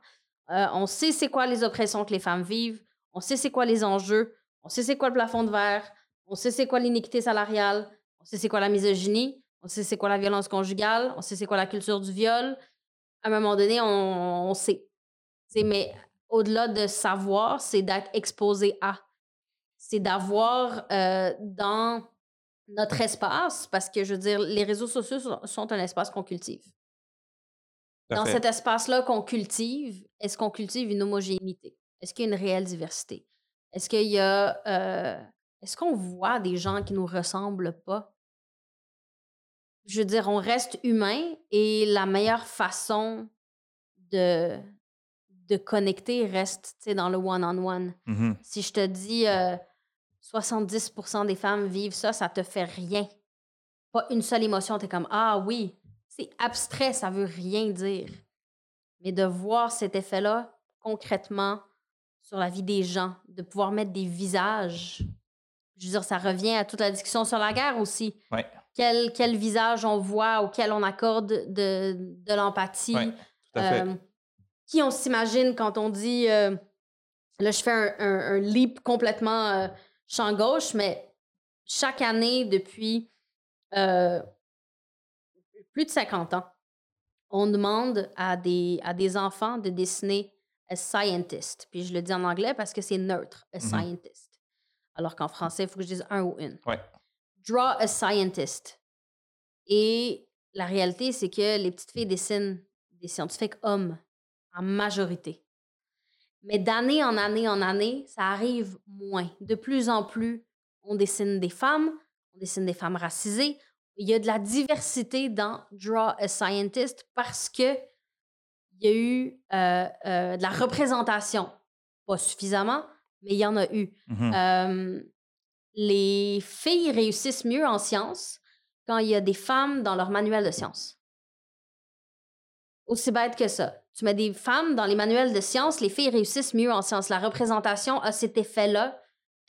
Euh, on sait c'est quoi les oppressions que les femmes vivent. On sait c'est quoi les enjeux. On sait c'est quoi le plafond de verre. On sait c'est quoi l'iniquité salariale. On sait c'est quoi la misogynie. On sait c'est quoi la violence conjugale. On sait c'est quoi la culture du viol. À un moment donné, on, sait. Mais au-delà de savoir, c'est d'être exposé à. C'est d'avoir euh, dans notre espace, parce que je veux dire, les réseaux sociaux sont, sont un espace qu'on cultive. Dans cet espace-là qu'on cultive, est-ce qu'on cultive une homogénéité? Est-ce qu'il y a une réelle diversité? Est-ce qu'il y a. euh, est-ce qu'on voit des gens qui nous ressemblent pas? Je veux dire, on reste humain et la meilleure façon de, de connecter reste dans le one-on-one. Mhm. Si je te dis euh, 70% des femmes vivent ça, ça te fait rien. Pas une seule émotion, tu es comme Ah oui, c'est abstrait, ça veut rien dire. Mais de voir cet effet-là concrètement sur la vie des gens, de pouvoir mettre des visages, je veux dire, ça revient à toute la discussion sur la guerre aussi. Ouais. Quel, quel visage on voit, auquel on accorde de, de l'empathie. Ouais. Euh, qui on s'imagine quand on dit euh, là je fais un, un- un leap complètement euh, champ gauche mais chaque année depuis euh, plus de 50 ans on demande à des, à des enfants de dessiner a scientist puis je le dis en anglais parce que c'est neutre a Mhm. scientist alors qu'en français, il faut que je dise un ou une. Ouais. Draw a scientist. Et la réalité, c'est que les petites filles dessinent des scientifiques hommes en majorité. Mais d'année en année en année, ça arrive moins. De plus en plus, on dessine des femmes, on dessine des femmes racisées. Il y a de la diversité dans Draw a Scientist parce que il y a eu euh, euh, de la représentation. Pas suffisamment, mais il y en a eu. Mhm. Euh, les filles réussissent mieux en sciences quand il y a des femmes dans leur manuel de sciences. Aussi bête que ça. Tu mets des femmes dans les manuels de sciences, les filles réussissent mieux en sciences. La représentation a cet effet-là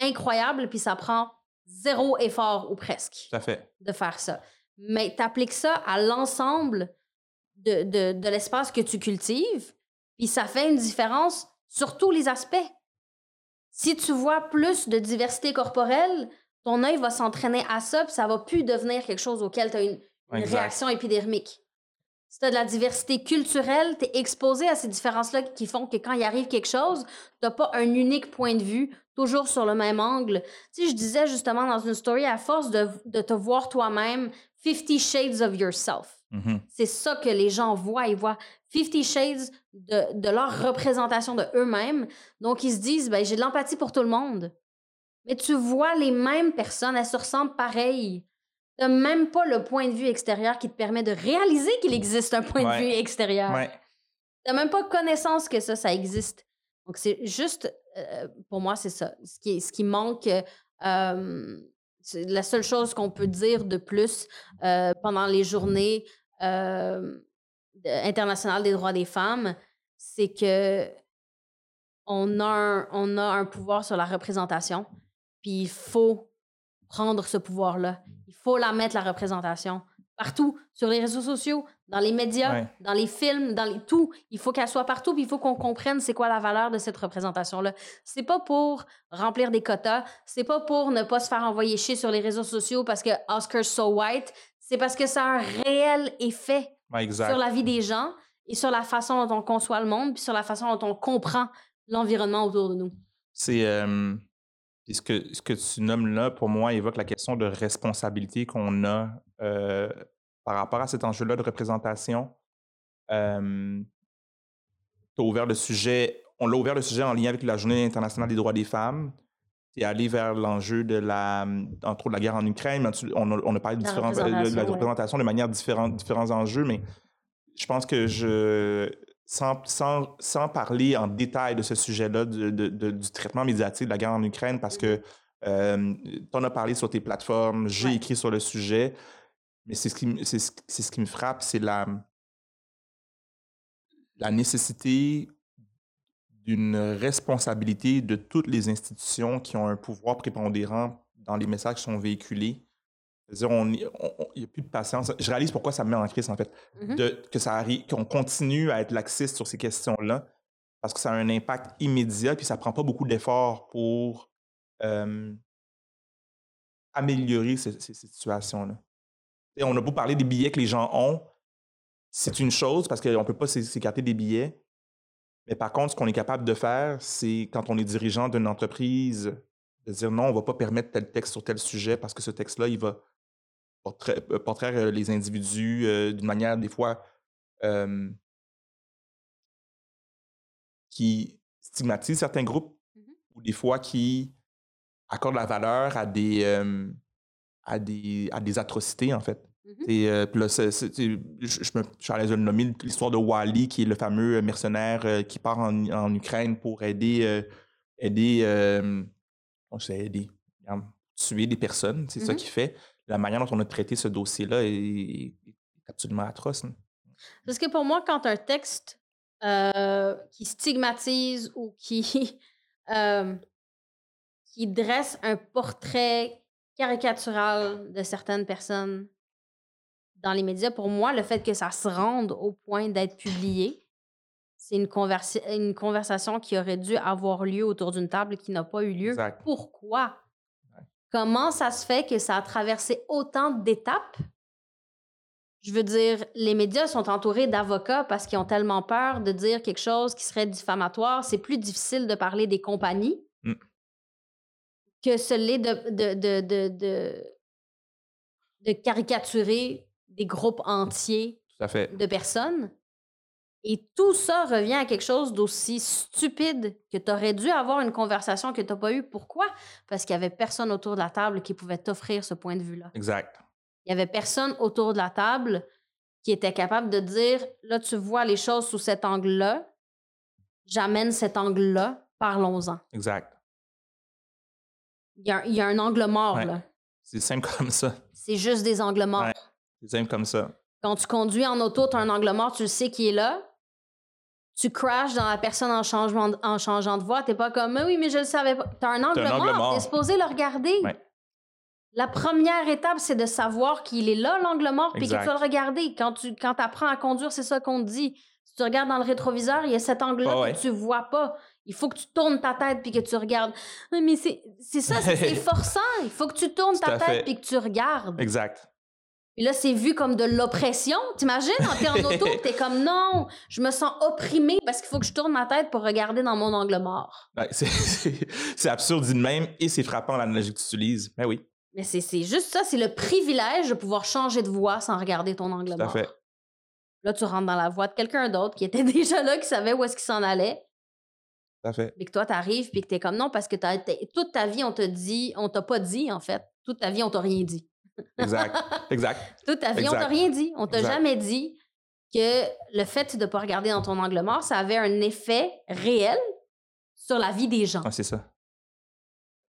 incroyable, puis ça prend zéro effort ou presque fait. de faire ça. Mais tu appliques ça à l'ensemble de, de, de l'espace que tu cultives, puis ça fait une différence sur tous les aspects. Si tu vois plus de diversité corporelle, ton œil va s'entraîner à ça, puis ça va plus devenir quelque chose auquel tu as une, réaction épidermique. Si tu as de la diversité culturelle, tu es exposé à ces différences-là qui font que quand il arrive quelque chose, tu pas un unique point de vue, toujours sur le même angle. Tu sais, je disais justement dans une story, à force de, de te voir toi-même, 50 Shades of Yourself. Mhm. C'est ça que les gens voient. Ils voient 50 Shades de, de leur représentation de eux-mêmes. Donc, ils se disent, ben, j'ai de l'empathie pour tout le monde. Mais tu vois les mêmes personnes, elles se ressemblent pareil. Tu n'as même pas le point de vue extérieur qui te permet de réaliser qu'il existe un point Ouais. de vue extérieur. Ouais. Tu n'as même pas connaissance que ça, ça existe. Donc, c'est juste, euh, pour moi, c'est ça. Ce qui, ce qui manque, euh, c'est la seule chose qu'on peut dire de plus euh, pendant les journées internationales des droits des femmes, c'est que on a, un, on a un pouvoir sur la représentation, puis il faut prendre ce pouvoir-là. Il faut la mettre, la représentation, partout, sur les réseaux sociaux, dans les médias, Ouais. dans les films, dans les, tout. Il faut qu'elle soit partout, puis il faut qu'on comprenne c'est quoi la valeur de cette représentation-là. C'est pas pour remplir des quotas, c'est pas pour ne pas se faire envoyer chier sur les réseaux sociaux parce que Oscar's so white, c'est parce que ça a un réel effet Ouais, sur la vie des gens et sur la façon dont on conçoit le monde, puis sur la façon dont on comprend l'environnement autour de nous. C'est euh, ce que ce que tu nommes là pour moi évoque la question de responsabilité qu'on a euh, par rapport à cet enjeu-là de représentation. Euh, ouvert le sujet, on l'a ouvert le sujet en lien avec la Journée internationale des droits des femmes. Tu es allé vers l'enjeu de la, entre autres, la guerre en Ukraine. On a, on a parlé de, La différents, de la représentation, ouais. représentation de manière différente, différents enjeux, mais je pense que je, sans, sans, sans parler en détail de ce sujet-là, de- de- de- du traitement médiatique de la guerre en Ukraine, parce que tu en as parlé sur tes plateformes, j'ai Ouais. écrit sur le sujet, mais c'est ce, qui c'est ce qui me frappe, c'est la, la nécessité d'une responsabilité de toutes les institutions qui ont un pouvoir prépondérant dans les messages qui sont véhiculés. C'est-à-dire, on n'y a plus de patience. Je réalise pourquoi ça me met en crise, en fait Mhm. de, que ça arrive, qu'on continue à être laxiste sur ces questions-là, parce que ça a un impact immédiat, puis ça prend pas beaucoup d'efforts pour euh, améliorer ces, situations-là. Et on a beau parler des billets que les gens ont, c'est une chose, parce qu'on ne peut pas s'é- s'écarter des billets. Mais par contre, ce qu'on est capable de faire, c'est quand on est dirigeant d'une entreprise, de dire non, on ne va pas permettre tel texte sur tel sujet parce que ce texte-là, il va portrait, euh, portraire euh, les individus euh, d'une manière des fois qui stigmatise certains groupes Mhm. ou des fois qui accorde la valeur à des, euh, à des, à des atrocités, en fait. Mhm. Et, euh, puis là, je, je me, je suis à l'aise de le nommer, l'histoire de Wally, qui est le fameux mercenaire euh, qui part en, en Ukraine pour aider, aider on sait aider, tuer des personnes, c'est ça Mhm. qu'il fait. La manière dont on a traité ce dossier-là est, est absolument atroce. hein. Parce que pour moi, quand un texte euh, qui stigmatise ou qui, euh, qui dresse un portrait caricatural de certaines personnes dans les médias, pour moi, le fait que ça se rende au point d'être publié, c'est une, conversi- une conversation qui aurait dû avoir lieu autour d'une table qui n'a pas eu lieu. Exact. Pourquoi? Comment ça se fait que ça a traversé autant d'étapes? Je veux dire, les médias sont entourés d'avocats parce qu'ils ont tellement peur de dire quelque chose qui serait diffamatoire. C'est plus difficile de parler des compagnies. Mm. que ce l'est de, de, de, de, de, de caricaturer des groupes entiers Tout à fait. de personnes. Et tout ça revient à quelque chose d'aussi stupide que tu aurais dû avoir une conversation que tu n'as pas eue. Pourquoi? Parce qu'il n'y avait personne autour de la table qui pouvait t'offrir ce point de vue-là. Exact. Il n'y avait personne autour de la table qui était capable de dire, là, tu vois les choses sous cet angle-là, j'amène cet angle-là, parlons-en. Exact. Il y, a, il y a un angle mort, Ouais. là. C'est simple comme ça. C'est juste des angles morts. Ouais. C'est simple comme ça. Quand tu conduis en auto, tu as un angle mort, tu le sais qui est là. Tu crashes dans la personne en, changement en changeant de voie. Tu pas comme, Mais oui, mais je le savais pas. Tu as un angle un mort. mort. Tu es supposé le regarder. Ouais. La première étape, c'est de savoir qu'il est là, l'angle mort, puis que tu Exact. vas le regarder. Quand tu quand apprends à conduire, c'est ça qu'on te dit. Si tu regardes dans le rétroviseur, il y a cet angle-là ouais. que tu vois pas. Il faut que tu tournes ta tête puis que tu regardes. Mais c'est ça, c'est forçant. Il faut que tu tournes ta tête puis que tu regardes. Exact. Et là, c'est vu comme de l'oppression. T'imagines, t'es en auto, t'es comme non, je me sens opprimée parce qu'il faut que je tourne ma tête pour regarder dans mon angle mort. Ouais, c'est- absurde dit de même et c'est frappant l'analogie que tu utilises. Ben oui, Mais c'est juste ça, c'est le privilège de pouvoir changer de voie sans regarder ton angle tout à mort. fait. Là, tu rentres dans la voie de quelqu'un d'autre qui était déjà là, qui savait où est-ce qu'il s'en allait, Tout à fait. puis que toi, t'arrives, puis que t'es comme non, parce que toute ta vie, on t'a dit, on t'a pas dit, en fait. Toute ta vie, on t'a rien dit. Exact. Exact. Toute ta vie, on Exact. t'a rien dit. On t'a jamais dit que le fait de ne pas regarder dans ton angle mort, ça avait un effet réel sur la vie des gens. Ouais, c'est ça.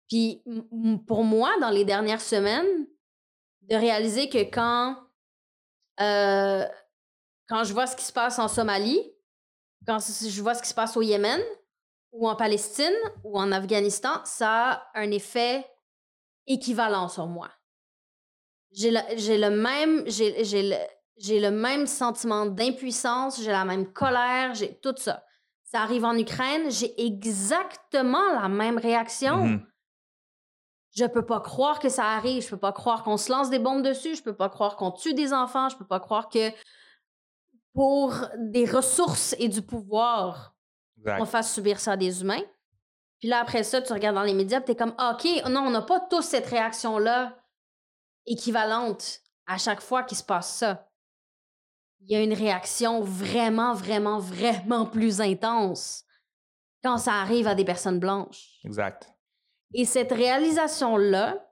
Puis pour moi, dans les dernières semaines, de réaliser que quand, euh, quand je vois ce qui se passe en Somalie, quand je vois ce qui se passe au Yémen, ou en Palestine, ou en Afghanistan, ça a un effet équivalent sur moi. J'ai le, j'ai le même j'ai, j'ai le, j'ai le même sentiment d'impuissance, j'ai la même colère, j'ai tout ça. Ça arrive en Ukraine, j'ai exactement la même réaction. Mhm. Je peux pas croire que ça arrive. Je peux pas croire qu'on se lance des bombes dessus. Je peux pas croire qu'on tue des enfants. Je peux pas croire que pour des ressources et du pouvoir, Exact. on fasse subir ça à des humains. Puis là, après ça, tu regardes dans les médias, tu es comme, OK, non, on n'a pas tous cette réaction-là équivalente à chaque fois qu'il se passe ça. Il y a une réaction vraiment, vraiment, vraiment plus intense quand ça arrive à des personnes blanches. Exact. Et cette réalisation-là,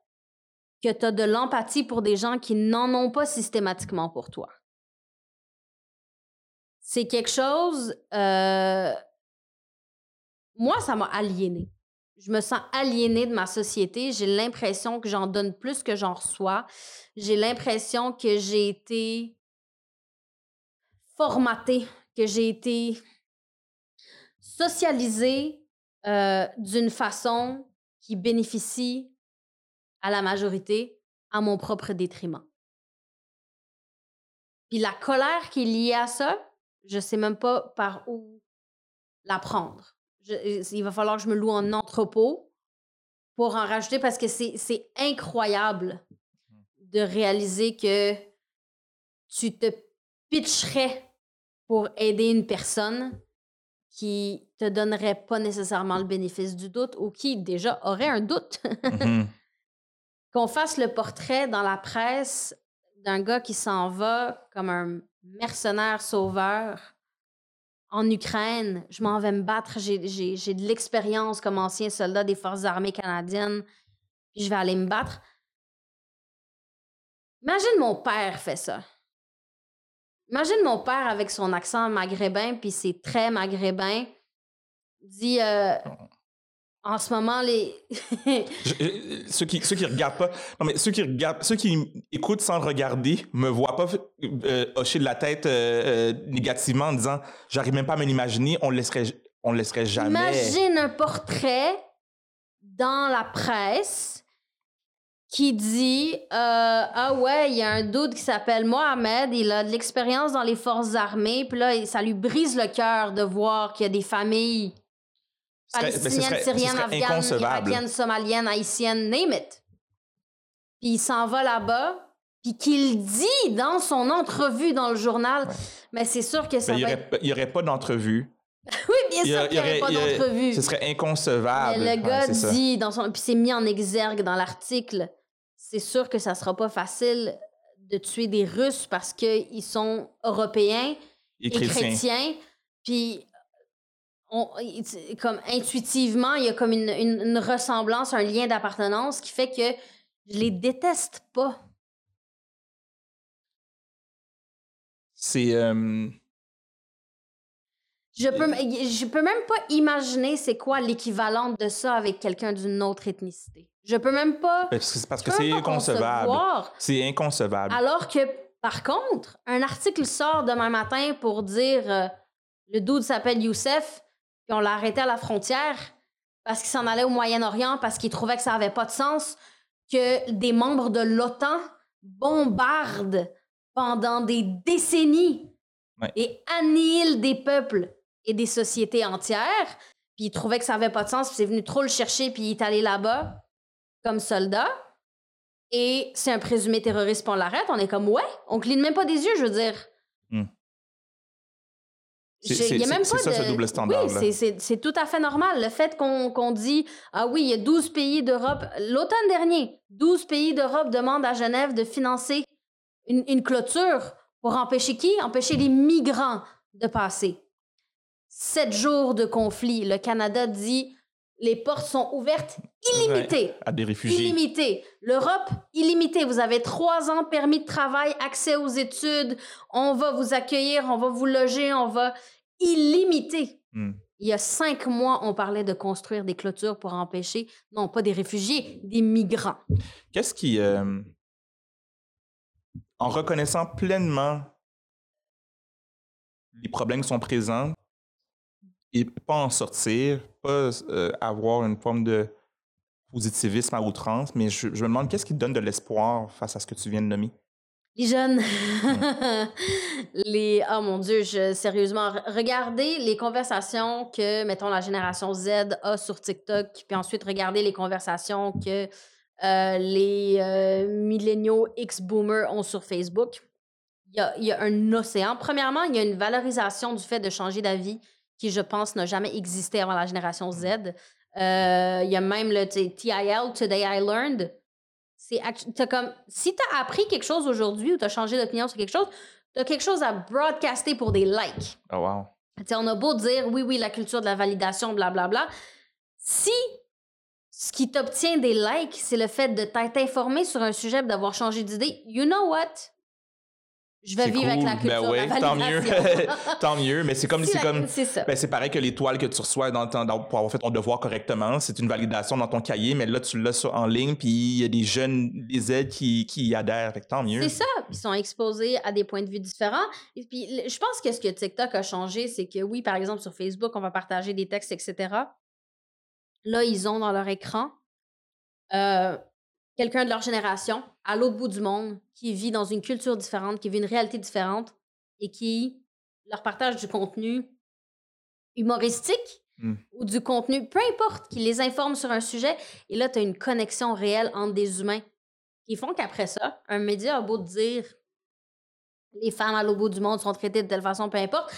que tu as de l'empathie pour des gens qui n'en ont pas systématiquement pour toi. C'est quelque chose. euh, Moi, ça m'a aliénée. Je me sens aliénée de ma société. J'ai l'impression que j'en donne plus que j'en reçois. J'ai l'impression que j'ai été formatée, que j'ai été socialisée euh, d'une façon qui bénéficie à la majorité à mon propre détriment. Puis la colère qui est liée à ça, je sais même pas par où la prendre. Je- il va falloir que je me loue un entrepôt pour en rajouter parce que c'est c'est incroyable de réaliser que tu te pitcherais pour aider une personne qui te donnerait pas nécessairement le bénéfice du doute ou qui déjà aurait un doute. Mhm. Qu'on fasse le portrait dans la presse d'un gars qui s'en va comme un mercenaire sauveur en Ukraine. Je m'en vais me battre. J'ai- de l'expérience comme ancien soldat des Forces armées canadiennes. Puis je vais aller me battre. Imagine mon père fait ça. Imagine mon père avec son accent maghrébin puis ses traits maghrébins dit euh, en ce moment les Je- euh, ceux qui ceux qui regardent pas non mais ceux qui regardent ceux qui écoutent sans regarder me voient pas euh, hocher de la tête euh, euh, négativement en disant j'arrive même pas à me l'imaginer on le laisserait on le laisserait jamais. Imagine un portrait dans la presse qui dit euh, Ah ouais, il y a un doute qui s'appelle Mohamed, il a de l'expérience dans les forces armées, puis là, ça lui brise le cœur de voir qu'il y a des familles Mais serait afghanes, inconcevable. irakiennes, somaliennes, haïtiennes, name it. Puis il s'en va là-bas, puis qu'il dit dans son entrevue dans le journal, Ouais. mais c'est sûr que ça il y va aurait, être pas- il y aurait pas d'entrevue oui, bien Il sûr qu'il n'y pas aurait- a- d'entrevue. Ce serait inconcevable. Mais le Ouais, gars ça. dit dans son. Puis c'est mis en exergue dans l'article. C'est sûr que ça sera pas facile de tuer des Russes parce qu'ils sont européens Et et chrétien. chrétiens. Puis, on, comme intuitivement, il y a comme une, une- une ressemblance, un lien d'appartenance qui fait que je les déteste pas. C'est. euh, Je peux, m- je peux même pas imaginer c'est quoi l'équivalent de ça avec quelqu'un d'une autre ethnicité. Je peux même pas. parce que c'est parce que c'est inconcevable. C'est inconcevable. Alors que, par contre, un article sort demain matin pour dire euh, le dude s'appelle Youssef, puis on l'a arrêté à la frontière parce qu'il s'en allait au Moyen-Orient, parce qu'il trouvait que ça avait pas de sens que des membres de l'OTAN bombardent pendant des décennies Ouais. et annihilent des peuples et des sociétés entières. Puis il trouvait que ça avait pas de sens, puis c'est venu trop le chercher, puis il est allé là-bas comme soldat. Et c'est un présumé terroriste, puis on l'arrête. On est comme, ouais, on cligne même pas des yeux, je veux dire. Il y a même pas ça, de- ce double standard, Oui, c'est- tout à fait normal. Le fait qu'on qu'on dit, ah oui, il y a 12 pays d'Europe. L'automne dernier, 12 pays d'Europe demandent à Genève de financer une, une clôture pour empêcher qui? Empêcher les migrants de passer. Sept jours de conflit. Le Canada dit, les portes sont ouvertes illimitées. À des réfugiés. Illimité. L'Europe, illimité. Vous avez trois ans, permis de travail, accès aux études. On va vous accueillir, on va vous loger, on va. Illimité. Hmm. Il y a cinq mois, on parlait de construire des clôtures pour empêcher, non pas des réfugiés, des migrants. Qu'est-ce qui. euh, en reconnaissant pleinement les problèmes qui sont présents et pas en sortir, pas euh, avoir une forme de positivisme à outrance, mais je, je me demande qu'est-ce qui te donne de l'espoir face à ce que tu viens de nommer? Les jeunes. les. Oh mon Dieu, je, sérieusement, re- regardez les conversations que, mettons, la génération Z a sur TikTok, puis ensuite regardez les conversations que euh, les euh, milléniaux X-boomers ont sur Facebook. Il y a, il y a un océan. Premièrement, il y a une valorisation du fait de changer d'avis qui, je pense, n'a jamais existé avant la génération Z. Euh, il y a même le TIL, Today I Learned. C'est comme si tu as appris quelque chose aujourd'hui ou tu as changé d'opinion sur quelque chose, tu as quelque chose à broadcaster pour des likes. Oh wow. Tu sais, on a beau dire oui, oui, la culture de la validation, blablabla. Si ce qui t'obtient des likes, c'est le fait de t'être informé sur un sujet et d'avoir changé d'idée, you know what? Je vais vivre avec la culture Ben ouais, la tant mieux. Tant mieux, mais c'est comme c'est comme C'est ben, c'est pareil que l'étoile que tu reçois dans, ton- dans- pour avoir fait ton devoir correctement, c'est une validation dans ton cahier, mais là tu l'as en ligne, puis il y a des jeunes, des aides qui, qui y adhèrent, fait que tant mieux. C'est ça. Ils sont exposés à des points de vue différents. Et puis, je pense que ce que TikTok a changé, c'est que oui, par exemple, sur Facebook, on va partager des textes, etc. Là, ils ont dans leur écran euh, quelqu'un de leur génération, à l'autre bout du monde, qui vit dans une culture différente, qui vit une réalité différente et qui leur partage du contenu humoristique Mm. ou du contenu, peu importe, qui les informe sur un sujet. Et là, tu as une connexion réelle entre des humains qui font qu'après ça, un média a beau te dire les femmes à l'autre bout du monde sont traitées de telle façon, peu importe,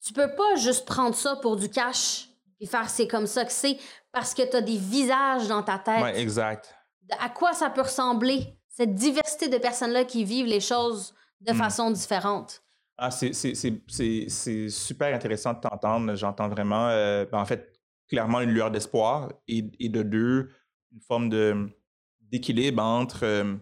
tu peux pas juste prendre ça pour du cash et faire c'est comme ça que c'est parce que tu as des visages dans ta tête. Ouais, exact. À quoi ça peut ressembler, cette diversité de personnes-là qui vivent les choses de Mm. façon différente? Ah, c'est- super intéressant de t'entendre. J'entends vraiment, euh, ben, en fait, clairement une lueur d'espoir et, et de deux, une forme d'équilibre entre euh,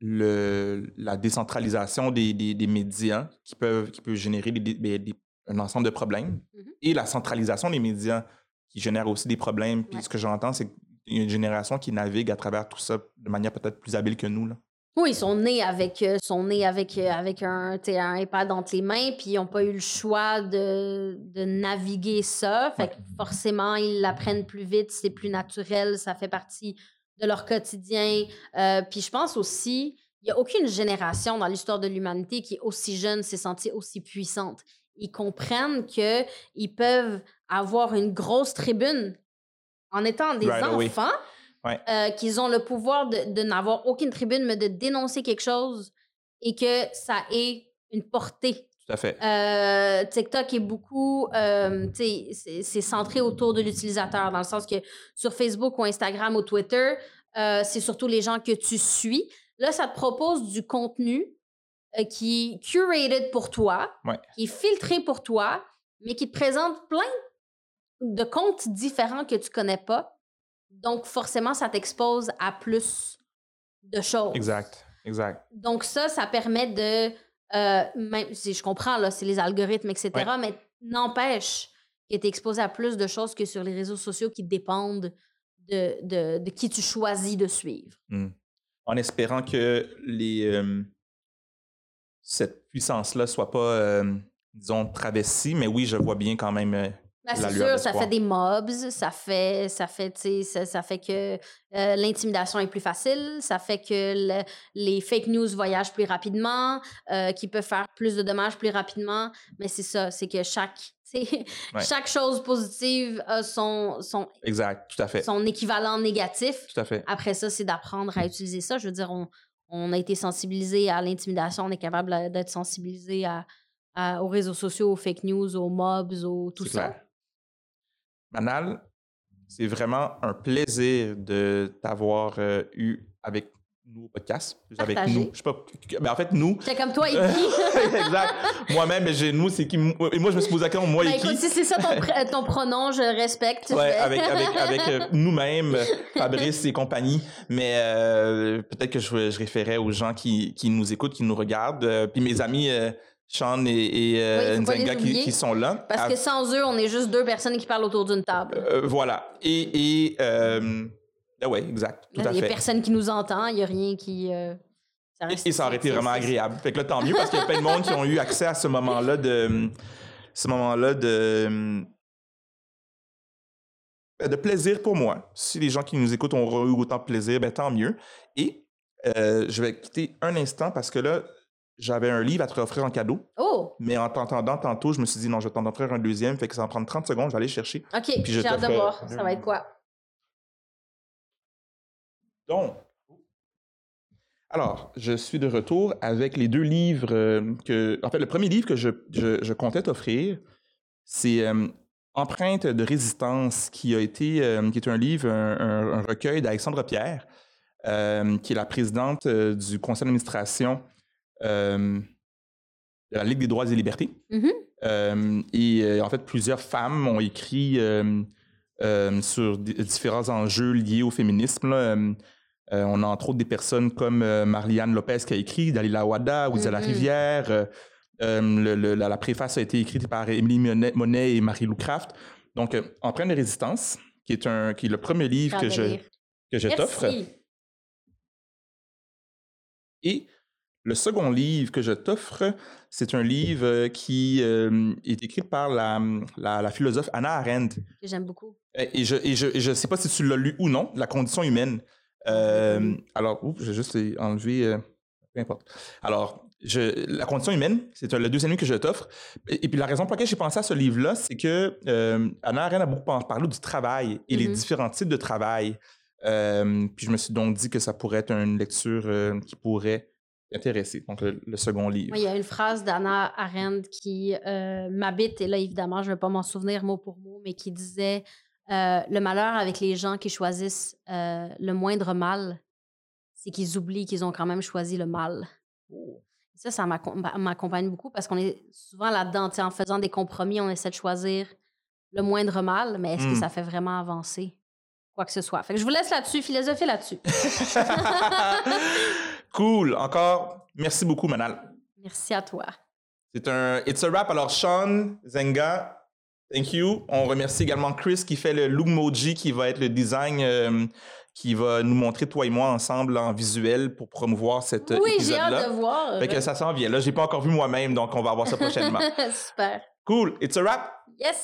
le, la décentralisation des, des, des médias qui peuvent, qui peuvent générer des- un ensemble de problèmes Mhm. et la centralisation des médias qui génère aussi des problèmes. Puis Ouais. ce que j'entends, c'est a une génération qui navigue à travers tout ça de manière peut-être plus habile que nous. Là. Oui, ils sont nés avec, euh, sont nés avec, euh, avec un, un iPad entre les mains, puis ils n'ont pas eu le choix de, de naviguer ça. Fait que forcément, ils l'apprennent plus vite, c'est plus naturel, ça fait partie de leur quotidien. Euh, puis je pense aussi, il n'y a aucune génération dans l'histoire de l'humanité qui est aussi jeune, s'est sentie aussi puissante. Ils comprennent qu'ils peuvent avoir une grosse tribune en étant des Right enfants Ouais. euh, qu'ils ont le pouvoir de, de n'avoir aucune tribune, mais de dénoncer quelque chose et que ça ait une portée. Tout à fait. Euh, TikTok est beaucoup, euh, tu sais, c'est- centré autour de l'utilisateur, dans le sens que sur Facebook ou Instagram ou Twitter, c'est surtout les gens que tu suis. Là, ça te propose du contenu qui est curated pour toi, Ouais. qui est filtré pour toi, mais qui te présente plein de comptes différents que tu connais pas. Donc, forcément, ça t'expose à plus de choses. Exact. Exact. Donc ça, ça permet de, euh, même si je comprends, là, c'est les algorithmes, etc., Ouais. mais n'empêche que tu es exposé à plus de choses que sur les réseaux sociaux qui dépendent de, de, de qui tu choisis de suivre. Hmm. En espérant que les, euh, cette puissance-là soit pas, euh, disons, travestie, mais oui, je vois bien quand même. Ben, La c'est sûr, ça fait des mobs, ça fait, ça fait, ça, ça fait que euh, l'intimidation est plus facile, ça fait que le- les fake news voyagent plus rapidement, euh, qui peuvent faire plus de dommages plus rapidement. Mais c'est ça, c'est que chaque, Ouais. chaque chose positive a son, son, Exact. Tout à fait. son équivalent négatif. Tout à fait. Après ça, c'est d'apprendre à utiliser ça. Je veux dire, on, on a été sensibilisé à l'intimidation, on est capable d'être sensibilisé à, à- aux réseaux sociaux, aux fake news, aux mobs, aux tout ça. clair. Manal, c'est vraiment un plaisir de t'avoir euh, eu avec nous au podcast. Avec nous. Je sais pas. Ben, en fait, nous. C'est comme toi, Iki. exact. Moi-même, mais j'ai nous, c'est qui? Et moi, je me suis posé la question, moi Ben, et qui? écoute, si c'est ça ton, pr- ton pronom, je respecte. Ouais, avec, avec, avec euh, nous-mêmes, Fabrice et compagnie. Mais euh, peut-être que je, je référais aux gens qui, qui nous écoutent, qui nous regardent. Euh, puis mes amis Sean et, et euh, Oui, Nzenga qui, sont là. Parce que sans eux, on est juste deux personnes qui parlent autour d'une table. Euh, voilà. Et. et euh, ah ouais, exact. Tout Il à n'y a fait. personne qui nous entend, il n'y a rien qui. euh, reste- Et ça aurait été vraiment agréable. Fait que là, tant mieux parce qu'il y a plein de monde qui ont eu accès à ce moment-là de. Ce moment-là de. de plaisir pour moi. Si les gens qui nous écoutent ont eu autant de plaisir, ben tant mieux. Et euh, je vais quitter un instant parce que là, j'avais un livre à te offrir en cadeau. Oh, Mais en t'entendant tantôt, je me suis dit non, je vais t'en offrir un deuxième. Fait que ça va prendre 30 secondes, je vais aller chercher. OK, j'ai hâte de voir. Ça va être quoi? Donc, alors, je suis de retour avec les deux livres euh, que. En fait, le premier livre que je, je, je comptais t'offrir, c'est euh, Empreinte de résistance, qui a été, euh, qui est un livre, un, un- un recueil d'Alexandre Pierre, qui est la présidente du conseil d'administration de la Ligue des droits et libertés. Mhm. Euh, et euh, en fait, plusieurs femmes ont écrit euh, euh, sur di- différents enjeux liés au féminisme. là. Euh, euh, on a entre autres des personnes comme euh, Marianne Lopez qui a écrit, Dalila Wada, Ouza la Mhm. Rivière. euh, euh, le- le- la, la préface a été écrite par Émilie Monet, Monet et Marie-Lou Craft. Donc, euh, Empreinte de résistance, qui est, un, qui est le premier livre que je, que je t'offre. Merci. Et le second livre que je t'offre, c'est un livre euh, qui euh, est écrit par la, la- la philosophe Anna Arendt. Que j'aime beaucoup. Et je et je, et je sais pas si tu l'as lu ou non, La condition humaine. Euh, alors, oups, je vais juste enlever. euh, peu importe. Alors, je, La condition humaine, c'est euh, le deuxième livre que je t'offre. Et, et puis la raison pour laquelle j'ai pensé à ce livre-là, c'est que Anna Arendt a beaucoup par- parlé du travail et les Mhm. différents types de travail. Puis je me suis donc dit que ça pourrait être une lecture qui pourrait t'intéresser. Donc, le, le second livre. Il y a une phrase d'Anna Arendt qui euh, m'habite, et là, évidemment, je ne vais pas m'en souvenir mot pour mot, mais qui disait euh, Le malheur avec les gens qui choisissent euh, le moindre mal, c'est qu'ils oublient qu'ils ont quand même choisi le mal. Ça, ça m'accom- m'accompagne beaucoup parce qu'on est souvent là-dedans, en faisant des compromis, on essaie de choisir le moindre mal, mais est-ce que Mm. ça fait vraiment avancer quoi que ce soit? Fait que je vous laisse là-dessus, philosophie là-dessus. cool. Encore, merci beaucoup, Manal. Merci à toi. C'est un It's a Wrap. Alors, Sean, Zenga, thank you. On remercie également Chris qui fait le Lookmoji, qui va être le design euh, qui va nous montrer, toi et moi, ensemble en visuel pour promouvoir cet euh, Oui, j'ai hâte de voir. Fait que ça s'en vient. Là, j'ai pas encore vu moi-même, donc on va voir ça prochainement. Super. cool. It's a Wrap. Yes.